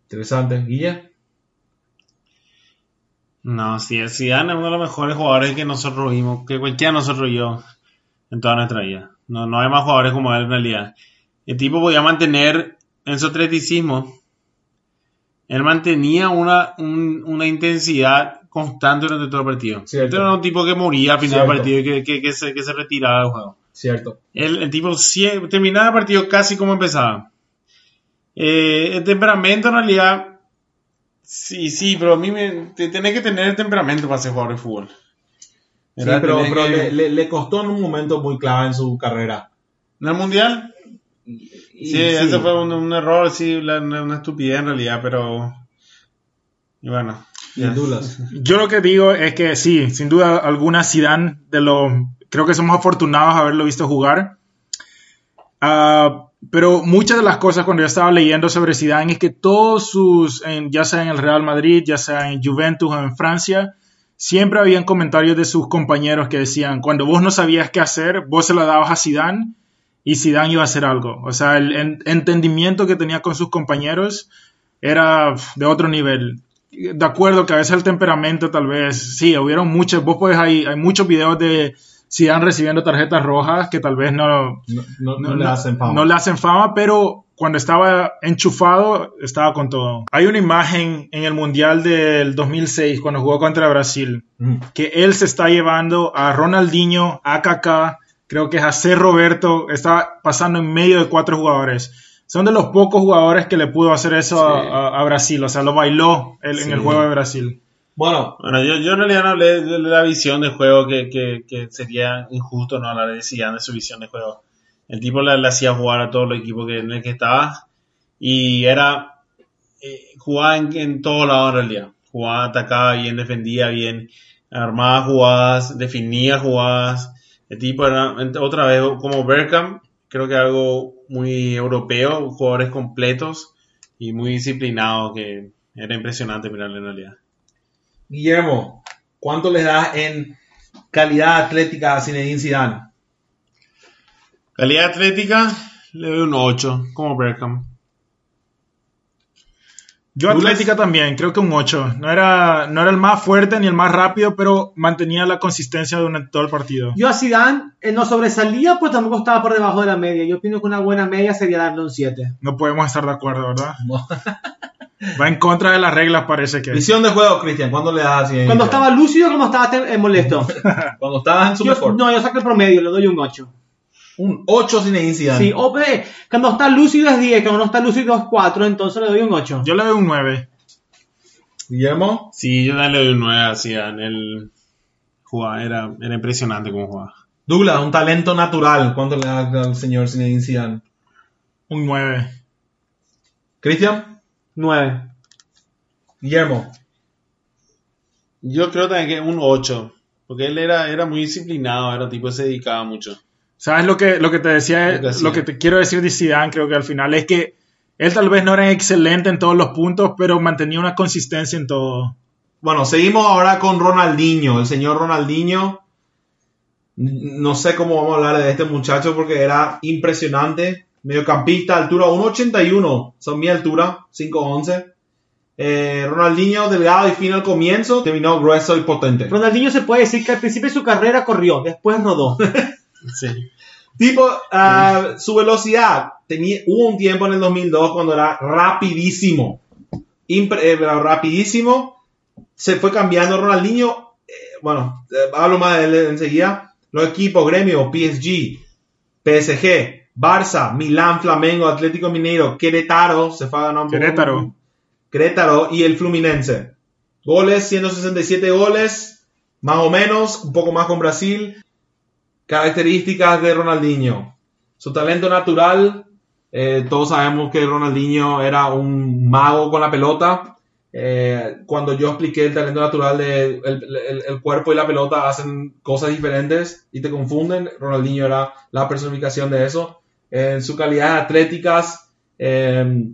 Interesante. Guilla. No, sí, Zidane es uno de los mejores jugadores que nosotros vimos, que cualquiera de nosotros yo en toda nuestra vida. No, no hay más jugadores como él en realidad. El tipo podía mantener en su atleticismo. Él mantenía una, una intensidad constante durante todo el partido. Cierto. era un tipo que moría al final del partido y que, que, se, que se retiraba del juego. Cierto. El, el tipo terminaba el partido casi como empezaba. Eh, el temperamento en realidad, sí, sí, pero a mí me, te, tenés que tener el temperamento para ser jugador de fútbol. Sí, pero, pero le, le, costó en un momento muy clave en su carrera. ¿En el Mundial? Sí, ese fue un, error, sí, una, estupidez en realidad, pero... Y bueno. Yo lo que digo es que sí, sin duda alguna Zidane de lo creo que somos afortunados de haberlo visto jugar. Uh, pero muchas de las cosas cuando yo estaba leyendo sobre Zidane es que todos sus, ya sea en el Real Madrid, ya sea en Juventus o en Francia, siempre habían comentarios de sus compañeros que decían, cuando vos no sabías qué hacer, vos se lo dabas a Zidane y Zidane iba a hacer algo. O sea, el entendimiento que tenía con sus compañeros era de otro nivel. De acuerdo que a veces el temperamento tal vez, sí, hubieron muchos, vos puedes, hay, hay muchos videos de sigan recibiendo tarjetas rojas que tal vez no, no, le hacen fama. No le hacen fama, pero cuando estaba enchufado, estaba con todo. Hay una imagen en el Mundial del 2006, cuando jugó contra Brasil, que él se está llevando a Ronaldinho, a Kaká, creo que a C. Roberto, está pasando en medio de cuatro jugadores. Son de los pocos jugadores que le pudo hacer eso a, Brasil, o sea, lo bailó en el juego de Brasil. Bueno, bueno yo, yo en realidad no hablé de la visión de juego que, que, sería injusto no hablar de Zidane de su visión de juego. El tipo le, hacía jugar a todos los equipos que, en el que estaba y era eh, jugaba en, en todos lados en realidad. Jugaba, atacaba bien, defendía bien, armaba jugadas, definía jugadas. El tipo era otra vez como Berkham, creo que algo muy europeo, jugadores completos y muy disciplinados que era impresionante mirarle en realidad. Guillermo, ¿cuánto le das en calidad atlética a Zinedine Zidane? Calidad atlética, le doy un 8, como Berkham. Yo atlética también, creo que un 8. No era, no era el más fuerte ni el más rápido, pero mantenía la consistencia durante todo el partido. Yo a Zidane él no sobresalía, pues tampoco estaba por debajo de la media. Yo opino que una buena media sería darle un 7. No podemos estar de acuerdo, ¿verdad? (laughs) No. Va en contra de las reglas, parece que. Visión de juego, Cristian, ¿cuándo le das así? Cuando estaba lúcido, cuando estaba eh, molesto. (laughs) cuando estaba en su mejor. No, yo saco el promedio, le doy un 8. Un 8 sin incidente. Sí, o, cuando está lúcido es 10, cuando no está lúcido es 4, entonces le doy un 8. Yo le doy un 9. ¿Guillermo? Sí, yo le doy un 9 así el jugaba, era, era impresionante cómo jugaba. Douglas, un talento natural. ¿Cuánto le da al señor Zinedine Zidane? Un 9. ¿Cristian? 9. Guillermo. Yo creo también que un 8. Porque él era, era muy disciplinado, era tipo se dedicaba mucho. ¿Sabes lo que, lo que te decía? Lo que, te quiero decir de Zidane, creo que al final es que él tal vez no era excelente en todos los puntos, pero mantenía una consistencia en todo. Bueno, seguimos ahora con Ronaldinho, el señor Ronaldinho. No sé cómo vamos a hablar de este muchacho porque era impresionante mediocampista, altura 1.81, son mi altura, 5.11. Eh, Ronaldinho delgado y fino al comienzo, terminó grueso y potente. Ronaldinho se puede decir que al principio de su carrera corrió, después rodó. (laughs) sí. Tipo, uh, su velocidad, tenía, hubo un tiempo en el 2002 cuando era rapidísimo. Eh, rapidísimo. Se fue cambiando Ronaldinho. Eh, bueno, hablo más de él enseguida. Los equipos, gremio, PSG, PSG, Barça, Milán, Flamengo, Atlético Mineiro, Querétaro, se fue a ganar Querétaro. Querétaro y el Fluminense. Goles, 167 goles, más o menos, un poco más con Brasil. Características de Ronaldinho. Su talento natural, eh, todos sabemos que Ronaldinho era un mago con la pelota. eh, cuando yo expliqué el talento natural de el, el- el cuerpo y la pelota hacen cosas diferentes y te confunden, Ronaldinho era la personificación de eso. En su calidad atléticas, eh,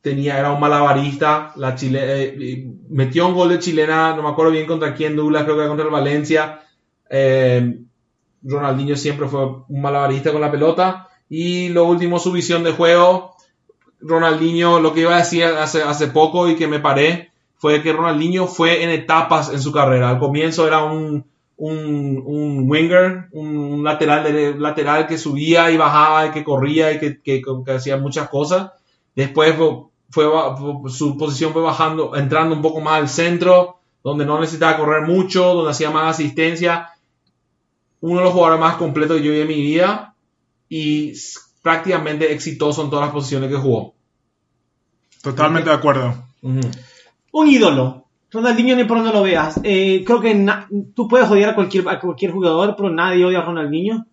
tenía, era un malabarista, eh, metió un gol de chilena, no me acuerdo bien contra quién, Douglas, creo que era contra el Valencia. Eh, Ronaldinho siempre fue un malabarista con la pelota. Y lo último, su visión de juego. Ronaldinho, lo que iba a decir hace, hace poco y que me paré, fue que Ronaldinho fue en etapas en su carrera. Al comienzo era un, un, un winger, un lateral, lateral que subía y bajaba y que corría y que, que- que hacía muchas cosas. Después fue, fue- su posición fue bajando, entrando un poco más al centro, donde no necesitaba correr mucho, donde hacía más asistencia. Uno de los jugadores más completos que yo vi en mi vida y prácticamente exitoso en todas las posiciones que jugó. Totalmente de acuerdo. Un ídolo. Ronaldinho ni por donde lo veas. Eh, creo que tú puedes odiar a cualquier, a cualquier jugador, pero nadie odia a Ronaldinho.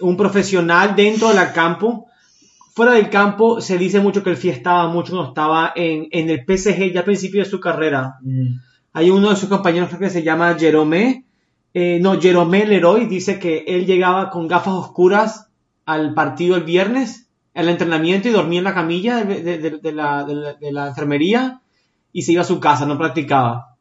Un profesional dentro del campo. Fuera del campo se dice mucho que él fiestaba mucho cuando estaba en, en el PSG ya al principio de su carrera. Hay uno de sus compañeros creo que se llama Jerome. Eh, no, Jerome Leroy dice que él llegaba con gafas oscuras al partido el viernes, al entrenamiento y dormía en la camilla de, de- de- de la, enfermería y se iba a su casa, no practicaba.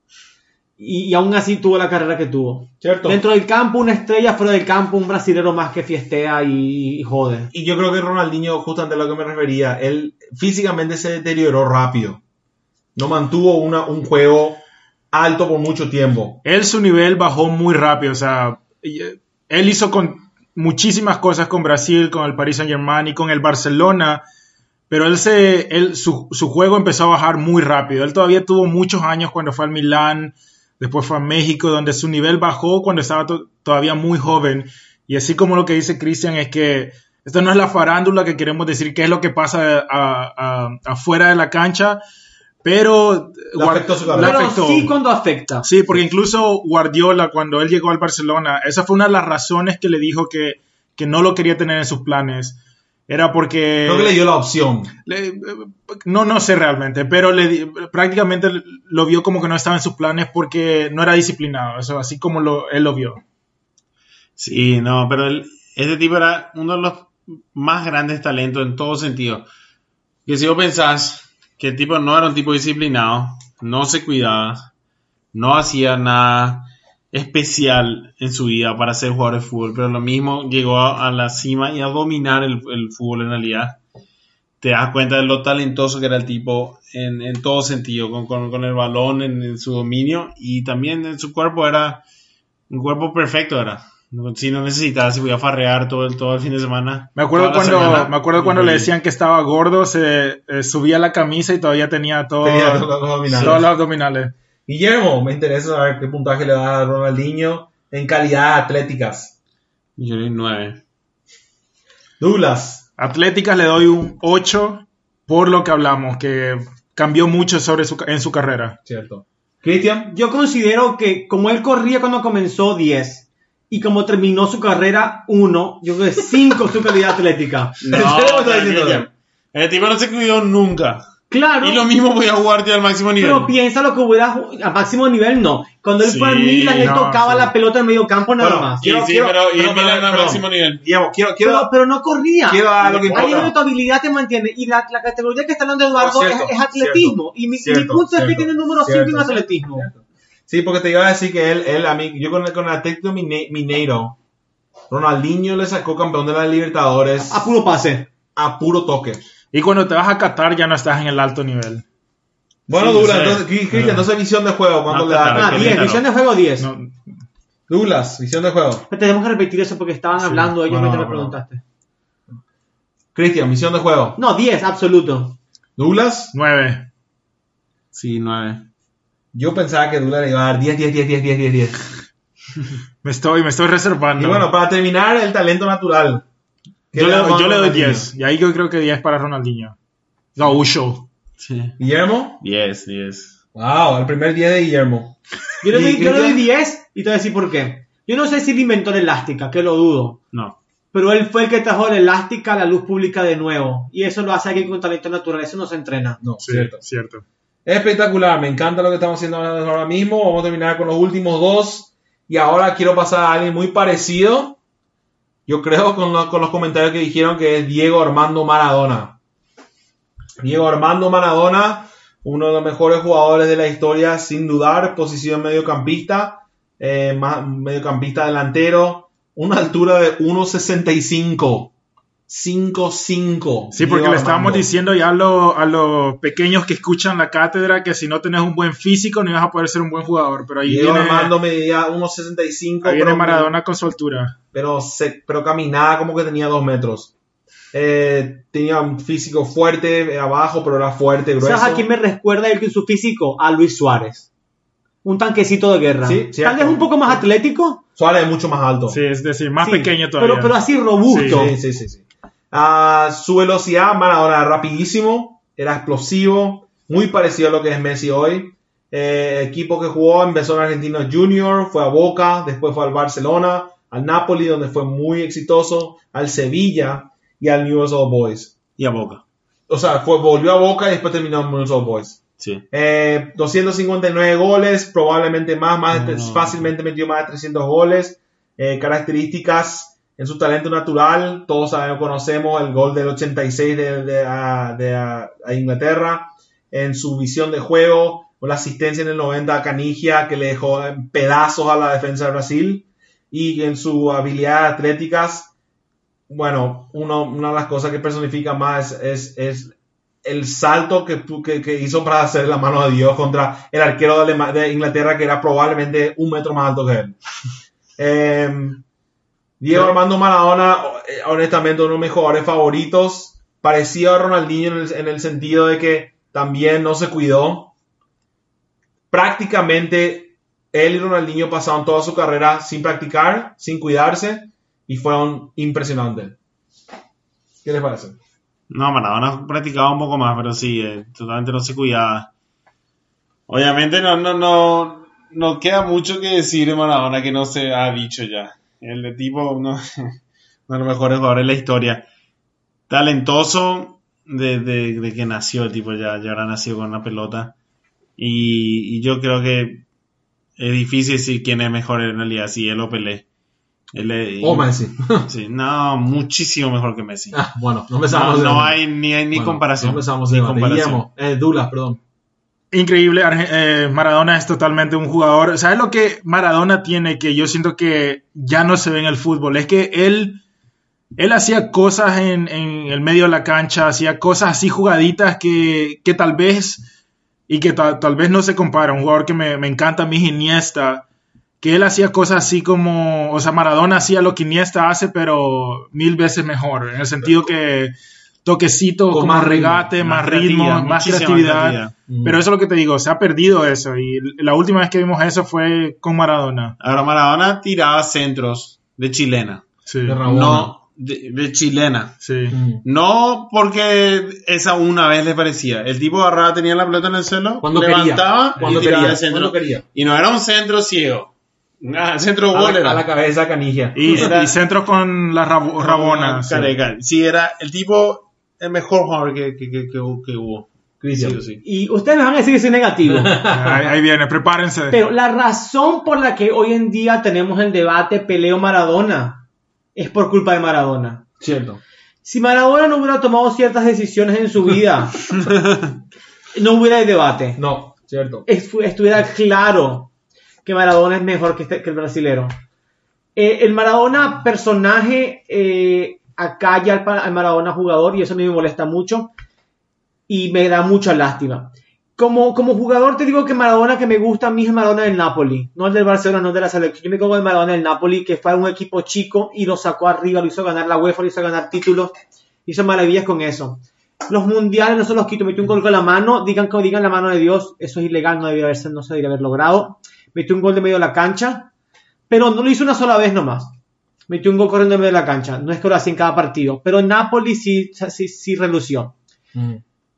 Y, y aún así tuvo la carrera que tuvo. ¿Cierto? Dentro del campo, una estrella, fuera del campo, un brasilero más que fiestea y, y jode. Y yo creo que Ronaldinho, justamente a lo que me refería, él físicamente se deterioró rápido. No mantuvo una, un juego alto por mucho tiempo. Él su nivel bajó muy rápido, o sea, eh, él hizo con muchísimas cosas con Brasil, con el Paris Saint Germain y con el Barcelona, pero él se, él, su, su juego empezó a bajar muy rápido. Él todavía tuvo muchos años cuando fue al Milán, después fue a México, donde su nivel bajó cuando estaba to- todavía muy joven. Y así como lo que dice Cristian es que esto no es la farándula que queremos decir qué es lo que pasa a- a- afuera de la cancha, pero Le afectó su carrera. le afectó. sí cuando afecta. Sí, porque incluso Guardiola, cuando él llegó al Barcelona, esa fue una de las razones que le dijo que, que no lo quería tener en sus planes. Era porque... Creo que le dio la opción. le- no, no sé realmente, pero le, prácticamente lo vio como que no estaba en sus planes porque no era disciplinado, eso así como lo, él lo vio. Sí, no, pero él- este tipo era uno de los más grandes talentos en todo sentido. Que si vos pensás que el tipo no era un tipo disciplinado, no se cuidaba, no hacía nada especial en su vida para ser jugador de fútbol, pero lo mismo llegó a, la cima y a dominar el, fútbol en realidad. Te das cuenta de lo talentoso que era el tipo en, en todo sentido, con el balón, en, en su dominio y también en su cuerpo era un cuerpo perfecto era. No- Si no necesitaba, si podía farrear todo el, todo el fin de semana. Me acuerdo cuando, semana. me acuerdo cuando le decían que estaba gordo, se eh, subía la camisa y todavía tenía todo, Tenía todos los abdominales. todos los abdominales. Guillermo, me interesa saber qué puntaje le da a Ronaldinho en calidad atléticas. Yo le di nueve. Douglas. Atléticas le doy un 8 por lo que hablamos, que cambió mucho sobre su, en su carrera. Cierto. Cristian. Yo considero que como él corría cuando comenzó 10 y como terminó su carrera 1, yo creo que 5 su calidad atlética. ¿En serio me estás diciendo Cristian. eso? El tipo no se cuidó nunca. Claro. Y lo mismo podía jugarte al máximo nivel. Pero piensa lo que hubiera a máximo nivel, no. Cuando él Sí, fue a Milan, él no, tocaba sí. la pelota en medio campo nada Bueno, más. Sí, Quiero- sí, quiero- pero y Milan al perdón. máximo nivel. Quiero, quiero, Pero, pero no corría. quiero dar lo que Ahí importa. donde tu habilidad te mantiene. Y la, la categoría que está hablando Eduardo Oh, cierto, es, es atletismo. y mi, mi cierto, punto es cierto, que tiene el número 5 cierto, en atletismo. Sí, porque te iba a decir que él, él a mí, yo con, el- con el Atlético Mine- Mineiro, Ronaldinho le sacó campeón de la Libertadores A puro pase. a puro toque. Y cuando te vas a Qatar ya no estás en el alto nivel. Bueno, Sí, Douglas, sí. entonces, Cri- Cristian, entonces visión de juego, ¿cuánto No, le da? Ah, que 10. Querétaro. Visión de juego 10. No, Douglas, visión de juego. Tenemos que repetir eso porque estaban hablando ellos No, mientras no, me no. preguntaste. Cristian, visión de juego. No, 10, absoluto. Douglas, 9. Sí, nueve. Yo pensaba que Douglas le iba a dar 10, 10, 10, 10, 10, 10, 10. Me estoy, me estoy reservando. Y bueno, para terminar, el talento natural. ¿Qué yo, le, yo le doy Ronaldinho? 10. Y ahí yo creo que 10 para Ronaldinho. Gaucho. Sí. Guillermo. Diez, diez. Wow, el primer 10 de Guillermo. Yo le, ¿Y doy, yo le doy Cristian? 10 y te voy a decir por qué. Yo no sé si él inventó la elástica, que lo dudo. No. Pero él fue el que trajo la elástica a la luz pública de nuevo. Y eso lo hace alguien con talento natural. Eso no se entrena. No, Sí, cierto. cierto. Espectacular, me encanta lo que estamos haciendo ahora mismo. Vamos a terminar con los últimos dos. Y ahora quiero pasar a alguien muy parecido. Yo creo con los, con los comentarios que dijeron que es Diego Armando Maradona. Diego Armando Maradona, uno de los mejores jugadores de la historia, sin dudar, posición mediocampista, eh, mediocampista delantero, una altura de 1.65. 5'5". Sí, porque le estábamos diciendo ya a, lo- a los pequeños que escuchan la cátedra que si no tenés un buen físico no ibas a poder ser un buen jugador. Pero ahí Diego viene, Armando medía 1.65. ahí viene pero- Maradona con su altura. pero, se, pero caminaba como que tenía dos metros. Eh, tenía un físico fuerte eh, abajo, pero era fuerte, grueso. ¿Sabes a quién me recuerda en su físico? A Luis Suárez. Un tanquecito de guerra. Sí, Tal vez un poco más atlético, Suárez es mucho más alto. Sí, es decir, más sí, pequeño todavía. Pero, pero así robusto. Sí, sí, sí, sí. Ah, su velocidad, Maradona rapidísimo, era explosivo, muy parecido a lo que es Messi hoy. Eh, equipo que jugó, empezó en Argentinos Junior, fue a Boca, después fue al Barcelona, al Napoli, donde fue muy exitoso, al Sevilla y al Newell's Old Boys. Y a Boca. O sea, fue, volvió a Boca y después terminó en Newell's Old Boys. Sí. Eh, 259 goles, probablemente más, más No. fácilmente metió más de 300 goles. Eh, características en su talento natural, todos sabemos, conocemos el gol del 86 de, Inglaterra. En su visión de juego, la asistencia en el 90 a Canigia, que le dejó en pedazos a la defensa de Brasil. Y en sus habilidades atléticas, bueno, una de las cosas que personifica más es, es el salto que, que, hizo para hacer la mano de Dios contra el arquero de, Inglaterra que era probablemente un metro más alto que él. (laughs) Eh, Diego Armando Maradona, eh, honestamente, uno de mis jugadores favoritos, parecido a Ronaldinho en el, en el sentido de que también no se cuidó. Prácticamente él y Ronaldinho pasaron toda su carrera sin practicar, sin cuidarse y fueron impresionantes. ¿Qué les parece? No, Maradona practicaba un poco más, pero sí, eh, totalmente no se cuidaba. Obviamente no, no, no, no queda mucho que decir de Maradona que no se ha dicho ya. El de tipo, uno, uno de los mejores jugadores de la historia. Talentoso desde de que nació, el tipo ya, ya habrá nacido con una pelota. Y, y yo creo que es difícil decir quién es mejor en realidad, si él o Pelé. Él es- O Messi. (laughs) sí, no, muchísimo mejor que Messi. Ah, bueno, no No, empezamos. no hay ni, hay ni Bueno, comparación. No empezamos ni comparación. Eh, Douglas, perdón. Increíble, eh, Maradona es totalmente un jugador. ¿Sabes lo que Maradona tiene que yo siento que ya no se ve en el fútbol? Es que él, él hacía cosas en, el medio de la cancha, hacía cosas así jugaditas que, que tal vez, y que ta- tal vez no se compara. Un jugador que me, encanta, mi Iniesta, que él hacía cosas así como, o sea, Maradona hacía lo que Iniesta hace, pero mil veces mejor, en el sentido que toquecito, Con como más regate, más más, ritmo, creatividad, más creatividad. creatividad. Mm. Pero eso es lo que te digo, se ha perdido eso. Y la última vez que vimos eso fue con Maradona. Ahora Maradona tiraba centros de chilena. Sí, De Rabona. No, de, de chilena. sí. Mm. No porque esa una vez le parecía. El tipo agarraba, tenía la pelota en el suelo, Cuando levantaba quería. Cuando y tiraba quería. el centro. Quería. Y no era un centro ciego. Ah, centro A gol la, era. a la cabeza Canigia. Y, Era- y centros con la rabo- rabona. sí. Sí, era el tipo, el mejor jugador que, que, que, que, que hubo. Cristian. Sí o sí. Y ustedes me van a decir que soy negativo. (laughs) Ahí, ahí viene, prepárense. Pero la razón por la que hoy en día tenemos el debate peleo-Maradona es por culpa de Maradona. Cierto. Si Maradona no hubiera tomado ciertas decisiones en su vida, (laughs) no hubiera el debate. No, cierto. Estu- Estuviera claro que Maradona es mejor que, este- que el brasilero. Eh, el Maradona personaje eh, acalla al, al Maradona jugador y eso a mí me molesta mucho y me da mucha lástima. Como, como jugador te digo que Maradona que me gusta a mí es Maradona del Napoli, no el del Barcelona, no el de la selección. Yo me con el Maradona del Napoli que fue un equipo chico y lo sacó arriba, lo hizo ganar la UEFA, lo hizo ganar títulos, hizo maravillas con eso. Los mundiales no se los quito, metió un gol con la mano, digan que digan la mano de Dios, eso es ilegal, no debería haberse, no se debería haber logrado. Metió un gol de medio de la cancha, pero no lo hizo una sola vez nomás. Metió un gol corriendo en medio de la cancha, no es que lo hacía en cada partido, pero Napoli sí, sí, sí relució. Mm.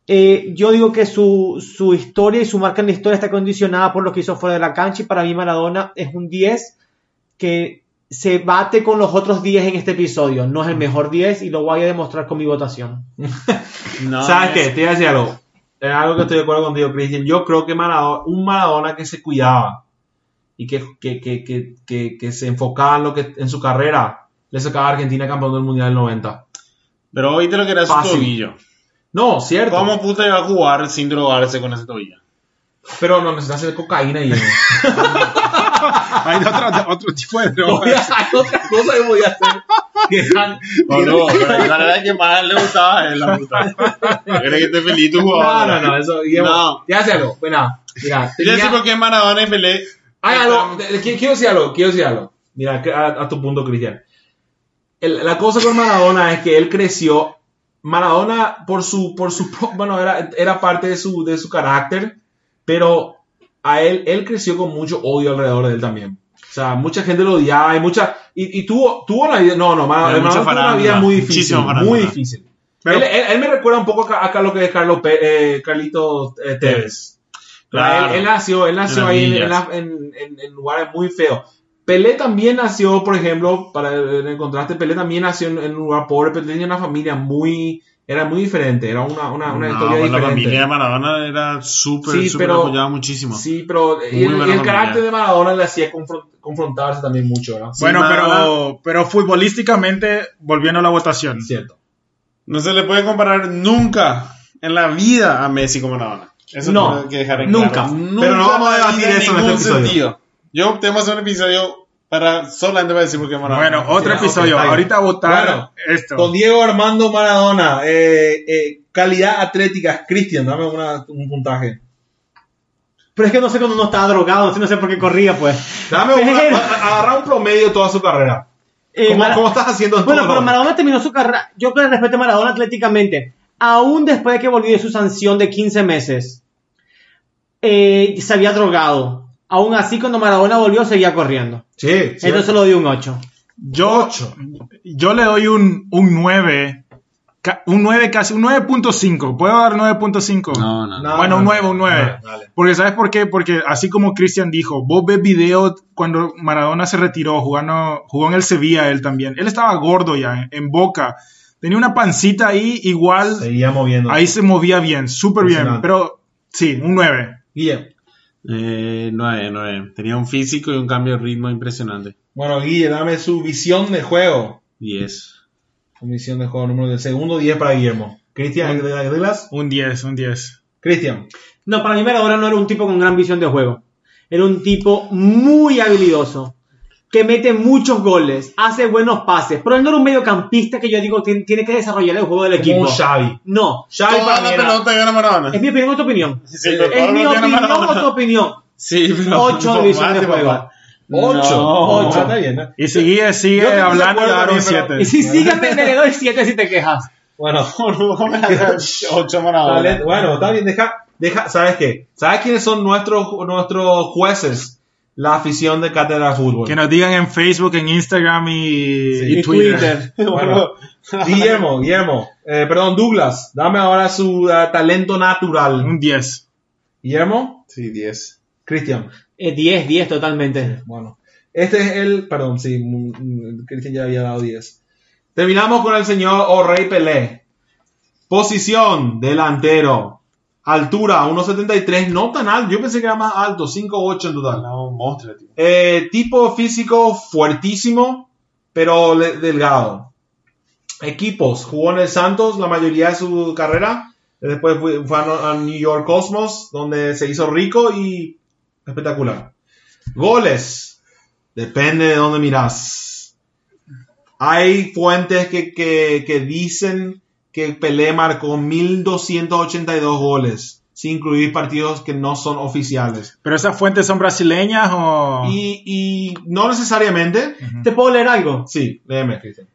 Eh, yo digo que su, su historia y su marca en la historia está condicionada por lo que hizo fuera de la cancha y para mí Maradona es un 10 que se bate con los otros 10 en este episodio. No es el mejor 10 y lo voy a demostrar con mi votación. (laughs) No, ¿Sabes es- qué? Te voy a decir algo. es algo que estoy de acuerdo contigo, Cristian. Yo creo que Maradona, un Maradona que se cuidaba y que, que, que, que, que, que se enfocaba en, lo que, en su carrera, le sacaba a Argentina campeón del Mundial del 90. Pero hoy te lo quería su Fácil. tobillo. No, cierto. ¿Cómo puta iba a jugar sin drogarse con ese tobillo? Pero no necesitas hacer cocaína y (laughs) Hay otro, otro tipo de droga. Hacer otra cosa que voy a hacer. Que eran- O no, pero la verdad es que más le gustaba a él la puta. ¿Crees que esté feliz tu No, jugador? no, no, eso, Guillermo, No. ya sé algo. Bueno, mira, Y ya tenía- sé por qué Maradona y Pelé. Algo, quiero decir algo, quiero decir algo. Mira, a, a tu punto, Cristian. El- La cosa con Maradona es que él creció. Maradona, por su, por su, bueno, era, era parte de su, de su carácter, pero a él, él creció con mucho odio alrededor de él también. O sea, mucha gente lo odiaba y mucha, y, y tuvo, tuvo una vida, no, no, Maradona, Maradona tuvo una vida muy difícil, muy difícil. Pero- él, él- él me recuerda un poco acá a lo que es Carlos eh, Carlito eh, Tevez. Claro. Él, él nació, él nació En ahí en, en en- lugares muy feos. Pelé también nació, por ejemplo, para en el contraste, Pelé también nació en, en un lugar pobre, pero tenía una familia muy, era muy diferente, era una, una, una No, historia pues diferente. la familia de Maradona era súper, Sí, súper apoyaba muchísimo. Sí, pero y el, y el carácter de Maradona le hacía confron- confrontarse también mucho. Sí, bueno, Maradona- pero, pero futbolísticamente, volviendo a la votación. Cierto. No se le puede comparar nunca en la vida a Messi como Maradona. Eso No, tengo que dejar en nunca. claro. Pero no vamos a debatir eso en este ningún episodio. sentido. Yo tengo que hacer un episodio para solamente para decir por qué Maradona. Bueno, otro episodio. Ahorita votar Bueno, esto. Con Diego Armando Maradona, eh, eh, calidad atlética, Cristian, dame una- un puntaje. Pero es que no sé cuando uno estaba drogado, no sé por qué corría, pues. Dame una, Pero- a- agarra un promedio de toda su carrera. Eh, ¿Cómo, Mara- cómo estás haciendo en Bueno, pero Maradona terminó su carrera. Yo que respeto a Maradona atléticamente. Aún después de que volvió de su sanción de 15 meses, eh, se había drogado. Aún así, cuando Maradona volvió, seguía corriendo. Sí, sí. Entonces lo dio un 8. Yo, yo le doy un, un 9. ca- Un 9 casi, un 9.5. ¿Puedo dar 9.5? No, no, no. No, bueno, no, un no. 9, un 9. Dale, dale. Porque ¿sabes por qué? Porque así como Cristian dijo, vos ves videos cuando Maradona se retiró, jugando, jugó en el Sevilla él también. Él estaba gordo ya, en, en boca. Tenía una pancita ahí, igual, Seguía moviendo. ahí se movía bien, súper bien. Pero sí, un 9. Guille. Eh, nueve, nueve. Tenía un físico y un cambio de ritmo impresionante. Bueno, Guille, dame su visión de juego. Diez. Su visión de juego número del segundo 10 para Guillermo. Cristian, ¿de las reglas? Un 10, un 10. Cristian. No, para mí Maradona no era un tipo con gran visión de juego. Era un tipo muy habilidoso, que mete muchos goles, hace buenos pases, pero él no era un mediocampista que yo digo tiene, tiene que desarrollar el juego del Como equipo. un Xavi. No, Xavi Toda para la mí era- pelota gana Maradona. es mi opinión o tu opinión. Sí, pero Es todo mi lo tiene opinión Maradona. o tu opinión. Sí, pero. Ocho de visión de Mate, juego. papá. Ocho. No. Ocho. Está bien. Y sigue, sigue Yo hablando y le acuerdo daron también, pero- 7. Y si sigue, me, le doy 7 si te quejas. Bueno, ¿Cómo me das Ocho Maradona. bueno, está bien. Deja, deja, ¿sabes qué? ¿Sabes quiénes son nuestros, nuestros jueces? La afición de Cátedra de Fútbol. Que nos digan en Facebook, en Instagram y, Sí. y Y Twitter. (laughs) Bueno, Guillermo, Guillermo, eh, perdón, Douglas, dame ahora su eh, talento natural. Un 10. Guillermo, Sí, diez. Cristian. Eh, 10, 10 totalmente. Bueno, este es el, perdón, sí, mm, Cristian ya había dado 10. Terminamos con el señor O'Rey Pelé. Posición, delantero. Altura, 1.73, no tan alto. Yo pensé que era más alto, 5.8 en total. No, Eh, tipo físico fuertísimo, pero delgado. Equipos, jugó en el Santos la mayoría de su carrera. Después fue, a New York Cosmos, donde se hizo rico y espectacular. Goles, depende de dónde miras. Hay fuentes que, que, que dicen que Pelé marcó 1282 goles, sin incluir partidos que no son oficiales. ¿Pero esas fuentes son brasileñas o...? Y, y no necesariamente. ¿Te puedo leer algo? Sí, léeme, Cristian.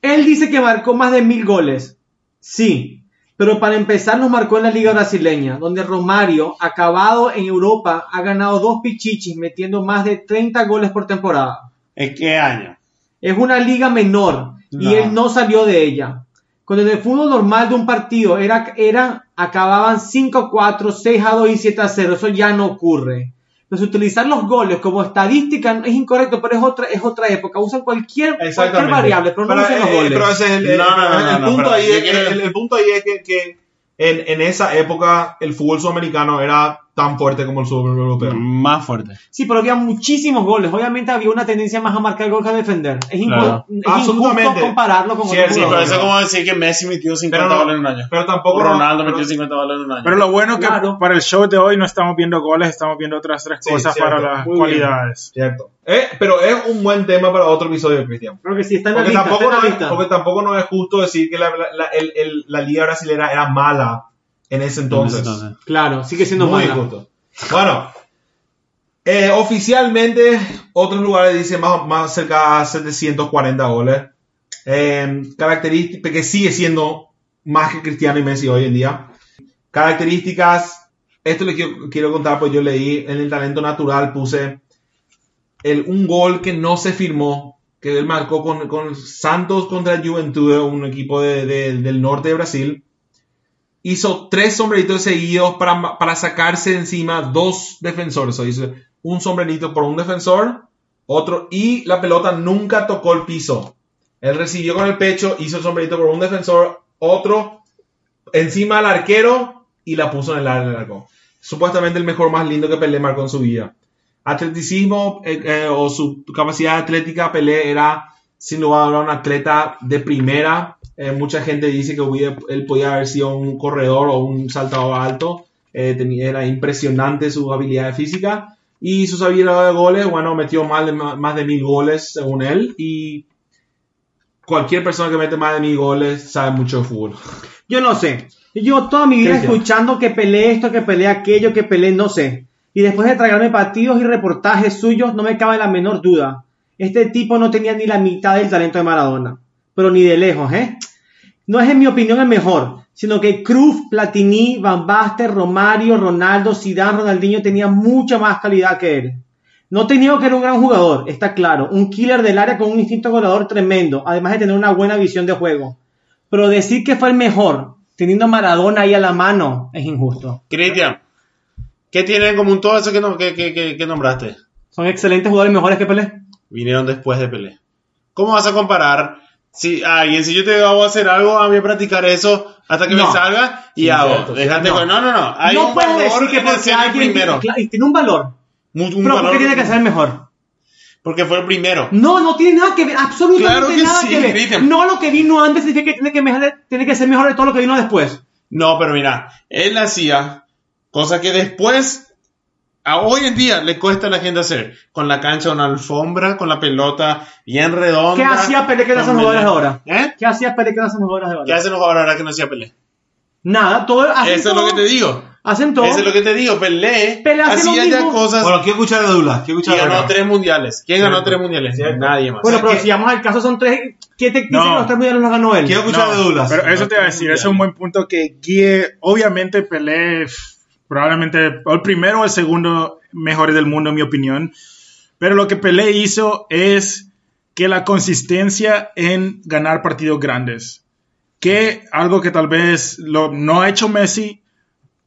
Él dice que marcó más de mil goles. Sí, pero para empezar nos marcó en la Liga Brasileña, donde Romario, acabado en Europa, ha ganado dos pichichis metiendo más de 30 goles por temporada. ¿En qué año? Es una liga menor y él no salió de ella. Cuando en el fútbol normal de un partido era, era acababan 5-4, 6-2 y 7-0, eso ya no ocurre. Entonces utilizar los goles como estadística es incorrecto, pero es otra, es otra época. Usan cualquier, cualquier variable, pero no usan los eh, goles. pero ese es el, el- No, no, no, el no, punto pero ahí es, el punto ahí es que, que en, en esa época el fútbol sudamericano era tan fuerte como el fútbol europeo. Más fuerte. Sí, pero había muchísimos goles. Obviamente había una tendencia más a marcar gol que a defender. Es, Claro. es Absolutamente. injusto compararlo con Cierto, otros Sí, pero jugadores. eso es como decir que Messi metió 50 Pero no- goles en un año. Pero tampoco O Ronaldo pero- metió 50 goles en un año. Pero lo bueno que Claro. para el show de hoy no estamos viendo goles, estamos viendo otras tres Sí, cosas cierto. para las cualidades. Cierto. Eh, pero es un buen tema para otro episodio, Cristian. Creo que sí, está en la Porque lista. tampoco, está en no la es, lista. porque tampoco no es justo decir que la, la- el- el- la liga brasilera era mala en ese entonces. Entonces. Claro, sigue siendo Muy mala. injusto. Bueno, eh, oficialmente otros lugares dicen más, más cerca a 740 goles. Eh, característica que sigue siendo más que Cristiano y Messi hoy en día. Características, esto les quiero, quiero contar, pues yo leí en el talento natural, puse el, un gol que no se firmó, que él marcó con, con Santos contra el Juventude, un equipo de- de- del norte de Brasil. Hizo tres sombreritos seguidos para, para sacarse encima dos defensores. O hizo un sombrerito por un defensor, otro, y la pelota nunca tocó el piso. Él recibió con el pecho, hizo el sombrerito por un defensor, otro encima al arquero y la puso en el arco. Supuestamente el mejor más lindo que Pelé marcó en su vida. Atleticismo eh, eh, o su capacidad atlética, Pelé era sin lugar a un atleta de primera. Eh, mucha gente dice que hubiera- él podía haber sido un corredor o un saltador alto. Eh, tenía- era impresionante su habilidad física. Y sus habilidades de goles, bueno, metió más de, más de mil goles según él. Y cualquier persona que mete más de mil goles sabe mucho de fútbol. Yo no sé. Yo toda mi vida Cristian. escuchando que peleé esto, que peleé aquello, que peleé no sé. Y después de tragarme partidos y reportajes suyos, no me cabe la menor duda. Este tipo no tenía ni la mitad del talento de Maradona. Pero ni de lejos, ¿eh? No es en mi opinión el mejor, sino que Cruz, Platini, Van Basten, Romario, Ronaldo, Zidane, Ronaldinho tenían mucha más calidad que él. No te niego que era un gran jugador, está claro, un killer del área con un instinto goleador tremendo, además de tener una buena visión de juego. Pero decir que fue el mejor, teniendo a Maradona ahí a la mano, es injusto. Cristian, ¿qué tiene en común todo eso que, no- que, que- que- que nombraste? Son excelentes jugadores mejores que Pelé. Vinieron después de Pelé. ¿Cómo vas a comparar si alguien, si yo te hago hacer algo, a mí a practicar eso hasta que No. me salga y hago? Déjate no. no, no, no. Hay no un puedes valor decir que porque alguien primero. Y tiene un valor, Un, un pero valor porque tiene que ser mejor. porque fue el primero. No, no tiene nada que ver, absolutamente Claro que nada sí, que ver. Cristian. No lo que vino antes significa que tiene que, mejor- tiene que ser mejor de todo lo que vino después. No, pero mira, él hacía cosas que después, a hoy en día, le cuesta a la gente hacer. Con la cancha una alfombra, con la pelota bien redonda. ¿Qué hacía Pelé que no hacen con jugadores ahora? ¿Eh? ¿Qué hacía Pelé que no hacen jugadores de ¿Qué ahora? hacen los jugadores ahora que no hacía Pelé? Nada, todo hacen Eso es todo. lo que te digo. Hacen todo. Eso es lo que te digo. Pelé, Pelé hace hacía ya cosas Bueno, quiero escuchar a Douglas. Quiero y escuchar a ganó tres mundiales. ¿Quién ganó tres mundiales? Cierto. Nadie más. Bueno, pero si vamos al caso, son tres. ¿Qué te dice No. que los tres mundiales los ganó él? Quiero escuchar No, a Douglas. Pero eso te iba a decir, ese es un buen punto que guíe, obviamente Pelé, probablemente el primero o el segundo mejores del mundo en mi opinión, pero lo que Pelé hizo es que la consistencia en ganar partidos grandes, que algo que tal vez lo, no ha hecho Messi,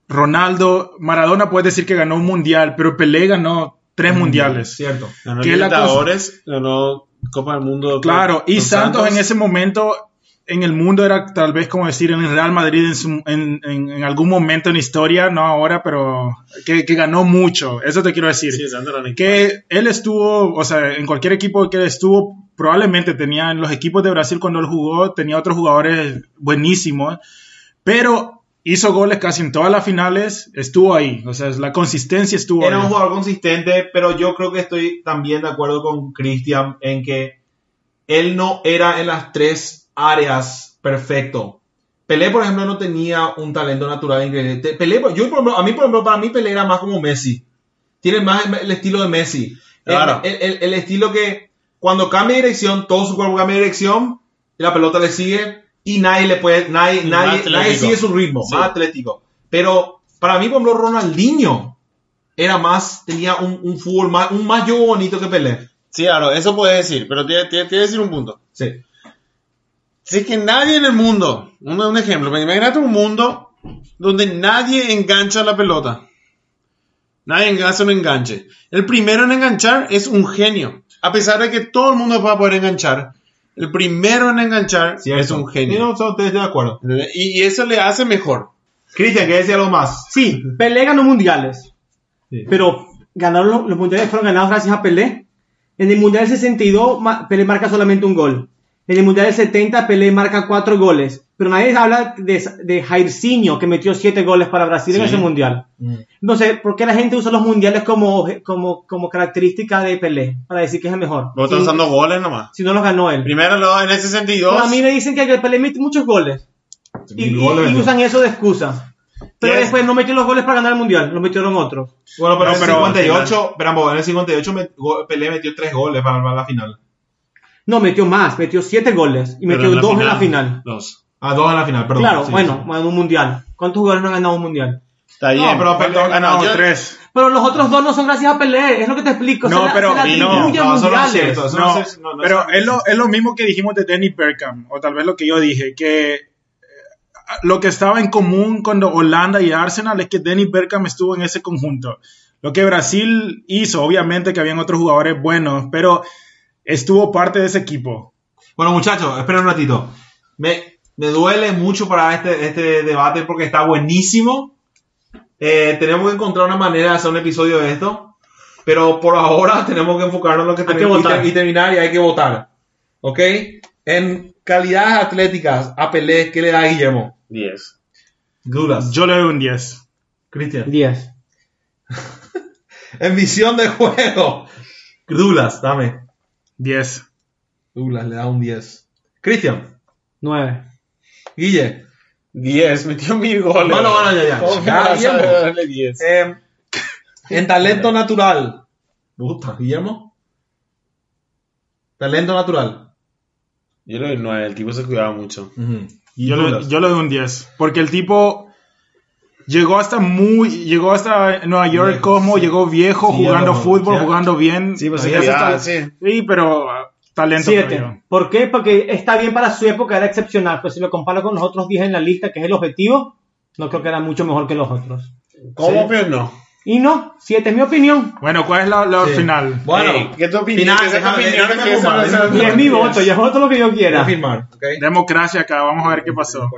Ronaldo, Maradona puede decir que ganó un mundial, pero Pelé ganó tres mundiales. Cierto. Ganó que la Libertadores, ganó Copa del Mundo. Claro, y Santos, en ese momento en el mundo era tal vez como decir en el Real Madrid en, su- en- en- en algún momento en historia, no ahora, pero que, que ganó mucho, eso te quiero decir. Sí, que él estuvo, o sea, en cualquier equipo que él estuvo, probablemente tenía en los equipos de Brasil cuando él jugó, tenía otros jugadores buenísimos, pero hizo goles casi en todas las finales, estuvo ahí, o sea, la consistencia estuvo Era ahí. un jugador consistente, pero yo creo que estoy también de acuerdo con Cristian en que él no era en las tres áreas perfecto. Pelé, por ejemplo, no tenía un talento natural increíble. Pelé, yo, por ejemplo, a mí, por ejemplo, para mí Pelé era más como Messi. Tiene más el estilo de Messi. Claro. El, el- el estilo que cuando cambia de dirección, todo su cuerpo cambia de dirección, la pelota le sigue y nadie le puede, nadie, nadie, nadie sigue su ritmo, Sí. más atlético. Pero para mí, por ejemplo, Ronaldinho era más, tenía un, un fútbol más, un más juego bonito que Pelé. Sí, claro, eso puedes decir, pero te, te voy a decir un punto. Sí. Es que nadie en el mundo, un, un ejemplo, imagínate un mundo donde nadie engancha la pelota. Nadie hace un enganche. El primero en enganchar es un genio. A pesar de que todo el mundo va a poder enganchar, el primero en enganchar es un genio. no, so- estoy de acuerdo. Y, y eso le hace mejor. Cristian, ¿qué decía algo más? Sí, Pelé ganó mundiales. Sí. Pero ganaron los, los mundiales fueron ganados gracias a Pelé. En el mundial del 62, ma- Pelé marca solamente un gol. En el mundial del 70, Pelé marca cuatro goles. Pero nadie habla de, de Jairzinho, que metió siete goles para Brasil en Sí. ese mundial. Mm. Entonces, ¿por qué la gente usa los mundiales como, como, como característica de Pelé? Para decir que es el mejor. Vos estás usando goles nomás. Si no los ganó él. Primero lo- en ese 62. Pero a mí me dicen que el Pelé mete muchos goles. Y, usan eso de excusa. Pero Yes. después no metió los goles para ganar el mundial, los metieron otros. Bueno, pero No, en el pero al 58, esperamos, en el 58 met- go- Pelé metió tres goles para armar la final. No, metió más, metió siete goles y Pero metió en dos en la final. Dos. Ah, dos en la final, perdón. claro, Sí, bueno, sí. ganó un mundial. ¿Cuántos jugadores no han ganado un mundial? Está bien. pero Pelé ¿Cuántos ha ganó? No, Yo- tres. Pero los otros dos no son gracias a Pelé, es lo que te explico. No, se pero- la no, no, eso no es mundiales. cierto. Eso No, es- no, no pero es- lo, es lo mismo que dijimos de Dennis Bergkamp, o tal vez lo que yo dije, que eh, lo que estaba en común cuando Holanda y Arsenal es que Dennis Bergkamp estuvo en ese conjunto. Lo que Brasil hizo, obviamente que habían otros jugadores buenos, pero estuvo parte de ese equipo. Bueno, muchachos, esperen un ratito. Me, me duele mucho para este, este debate porque está buenísimo. Eh, tenemos que encontrar una manera de hacer un episodio de esto. Pero por ahora (laughs) tenemos que enfocarnos en lo que Hay que tenemos y votar. y terminar y hay que votar. ¿Ok? En calidades atléticas, a Pelé, ¿qué le da a Guillermo? 10. Dudas. Yo le doy un 10. Cristian. 10. (laughs) En visión de juego. Dulas, dame. 10. Douglas le da un 10. Cristian. 9. Guille. 10. Metió mil goles. Bueno, bueno, ya, ya. ¿Cómo me Ya, vas a Guillermo. darle 10? Eh, en talento natural. Puta, Guillermo. Talento natural. Yo le doy 9. El tipo se cuidaba mucho. Y Yo le, yo le doy un 10. Porque el tipo llegó hasta muy. Llegó hasta Nueva York Viejo, como, sí. llegó viejo, Sí, jugando no, fútbol, jugando bien. Sí, pues sí. Sí, pero ah, talento. creo 7. yo. ¿Por qué? Porque está bien para su época, era excepcional. Pues si lo comparo con los otros 10 en la lista, que es el objetivo, no creo que era mucho mejor que los otros. ¿Cómo, Sí. pero no? Y no, 7 es mi opinión. Bueno, ¿cuál es la, la Sí. final? Bueno, Ey, ¿qué tu opinión? final, ¿Qué es tu déjame- opinión? déjame ¿Qué es fumar, esa- déjame Y es mi voto, yo voto lo que yo Voy a quiera. firmar, ¿ok? Democracia acá, vamos a ver qué pasó.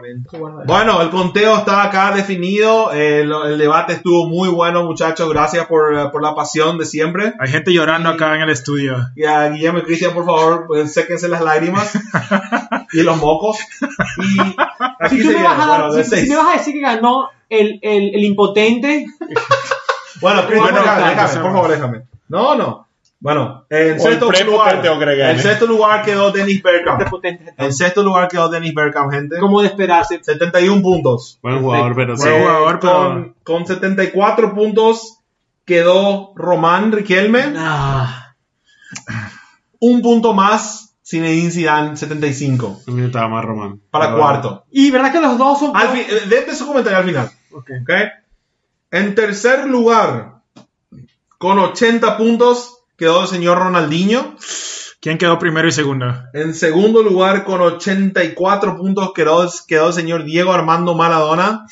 Bueno, el conteo está acá definido. eh, lo- el debate estuvo muy bueno, muchachos. Gracias por, eh, por la pasión de siempre. Hay gente llorando acá en el estudio. Y a Guillermo y Cristian, por favor, pues, séquense las lágrimas (laughs) y los mocos. Y aquí Si, tú me vas, a dar- bueno, si- si me vas a decir que ganó el, el, el impotente, (laughs) Bueno, Cristian, Bueno, por favor, déjame. No, no. Bueno, en sexto lugar, en sexto lugar quedó Dennis Bergkamp. impotente En sexto lugar quedó Dennis Bergkamp, gente. como de esperarse. 71 puntos. Buen jugador, pero sí. Buen jugador, pero- con, con 74 puntos quedó Román Riquelme. Ah, Un punto más Zinedine Zidane, 75. A mí me estaba más Román. Para cuarto. y verdad que los dos son... Al fin, eh, su comentario al final. Ok. ¿ok? En tercer lugar, con 80 puntos, quedó el señor Ronaldinho. ¿Quién quedó primero y segundo? En segundo lugar, con 84 puntos, quedó, quedó el señor Diego Armando Maradona.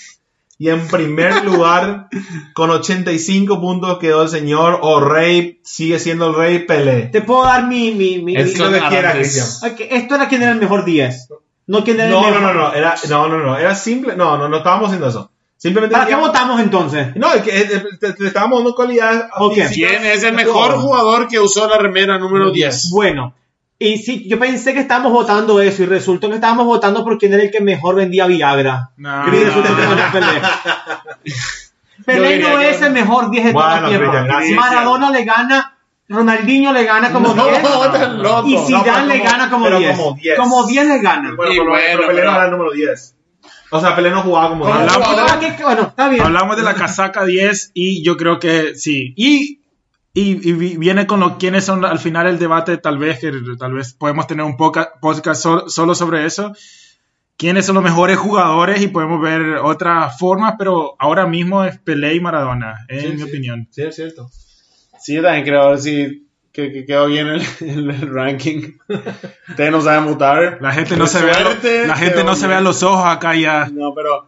Y en primer (laughs) lugar, con 85 puntos, quedó el señor o rey, sigue siendo el rey Pelé. Te puedo dar mi... mi, mi- Es lo que Son quiera, árabes. Cristian. Ok, esto era quien era el mejor 10. No quien era No, el no, mejor... no, no, era, no, no, no, era simple, no, no, no estábamos haciendo eso. Simplemente ¿Para qué votamos entonces? No, es que te, te estábamos dando cualidades. Ok. físicas. ¿Quién es el mejor jugador que usó la remera número 10? Bueno, y sí, yo pensé que estábamos votando eso y resultó que estábamos votando por quién era el que mejor vendía Viagra. No, Y resulta no. que ganó Pelé. (laughs) No es el mejor 10 de Bueno, todos los tiempos. Maradona le gana, Ronaldinho le gana como No, 10 estás loco. y No, Zidane pero le gana como pero 10. como 10. Como 10 le gana. Bueno, Y pero, bueno, pero Pelé no era el número 10. O sea, Pelé no jugaba como ¿Cómo 10. Hablamos Ah, que- que- bueno, está bien. Hablamos de la (laughs) casaca 10 y yo creo que sí. Y, y, y vi- viene con lo quiénes son al final el debate, tal vez que tal vez podemos tener un poca- podcast so- solo sobre eso. Quiénes son los mejores jugadores y podemos ver otras formas, pero ahora mismo es Pelé y Maradona, en Sí, mi sí. opinión. Sí, es cierto. Sí, yo también creo sí, que, que quedó bien el, el, (laughs) el ranking. Ustedes no saben votar. La gente no se ve, lo- la gente no se ve a los ojos acá ya. No, pero.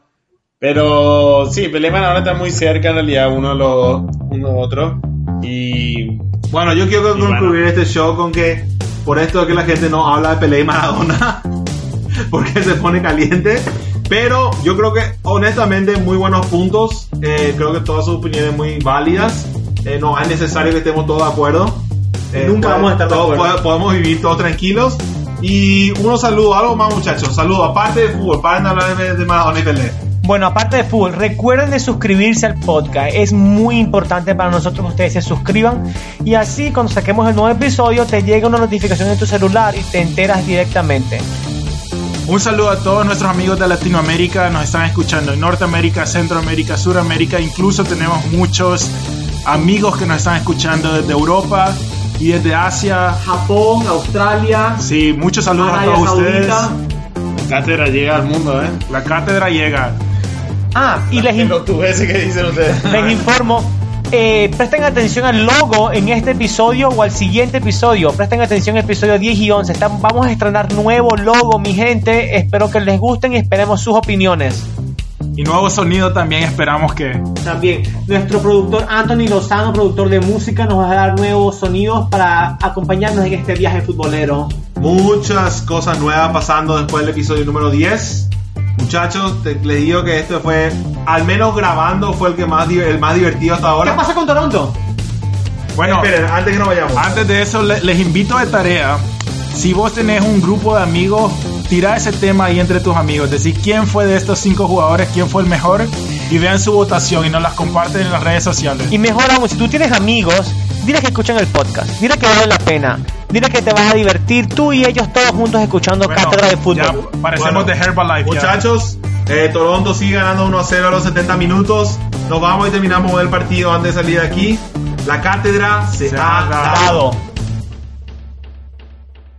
Pero sí, Pelé y Maradona están muy cerca en realidad uno de los uno de otro. Y. Bueno, yo quiero concluir este show con que por esto de que la gente no habla de Pelé y Maradona, (laughs) porque se pone caliente, Pero yo creo que honestamente muy buenos puntos. Eh, creo que todas sus opiniones muy válidas. Eh, no es necesario que estemos todos de acuerdo. Eh, Nunca vamos a estar todos Podemos vivir todos tranquilos. Y unos saludos, algo más muchachos. Saludos, aparte de fútbol, paren de hablar de, de Maradona y Pelé. Bueno, aparte de fútbol, recuerden de suscribirse al podcast. Es muy importante para nosotros que ustedes se suscriban. Y así, cuando saquemos el nuevo episodio, te llega una notificación en tu celular y te enteras directamente. Un saludo a todos nuestros amigos de Latinoamérica, nos están escuchando en Norteamérica, Centroamérica, Suramérica, incluso tenemos muchos amigos que nos están escuchando desde Europa y desde Asia. Japón, Australia, Sí, muchos saludos a Arabia todos ustedes. La cátedra llega al mundo, ¿eh? La cátedra llega. Ah, y les, in- Los tubeses que dicen ustedes. les informo. eh, presten atención al logo en este episodio o al siguiente episodio. Presten atención al episodio 10 y 11. Están- vamos a estrenar nuevo logo, mi gente. Espero que les gusten y esperemos sus opiniones. Y nuevo sonido también esperamos que... También nuestro productor Anthony Lozano, productor de música, nos va a dar nuevos sonidos para acompañarnos en este viaje futbolero. Muchas cosas nuevas pasando después del episodio número 10. Muchachos, te- les digo que este fue, al menos grabando, fue el que más el más divertido hasta ¿Qué ahora. pasa con Toronto? Bueno, Esperen, antes que nos vayamos. antes de eso le- les invito de tarea, si vos tenés un grupo de amigos, tira ese tema ahí entre tus amigos, decir quién fue de estos cinco jugadores, quién fue el mejor y vean su votación y nos las comparten en las redes sociales. Y mejor aún, si tú tienes amigos, dile que escuchen el podcast. Dile que vale la pena. Dile que te vas a divertir tú y ellos todos juntos escuchando Bueno, Cátedra de Fútbol. ya parecemos Bueno, de Herbalife. ya. Muchachos, eh, Toronto sigue ganando 1 a 0 a los 70 minutos. Nos vamos y terminamos el partido antes de salir de aquí. La cátedra se, ha dado. Dado.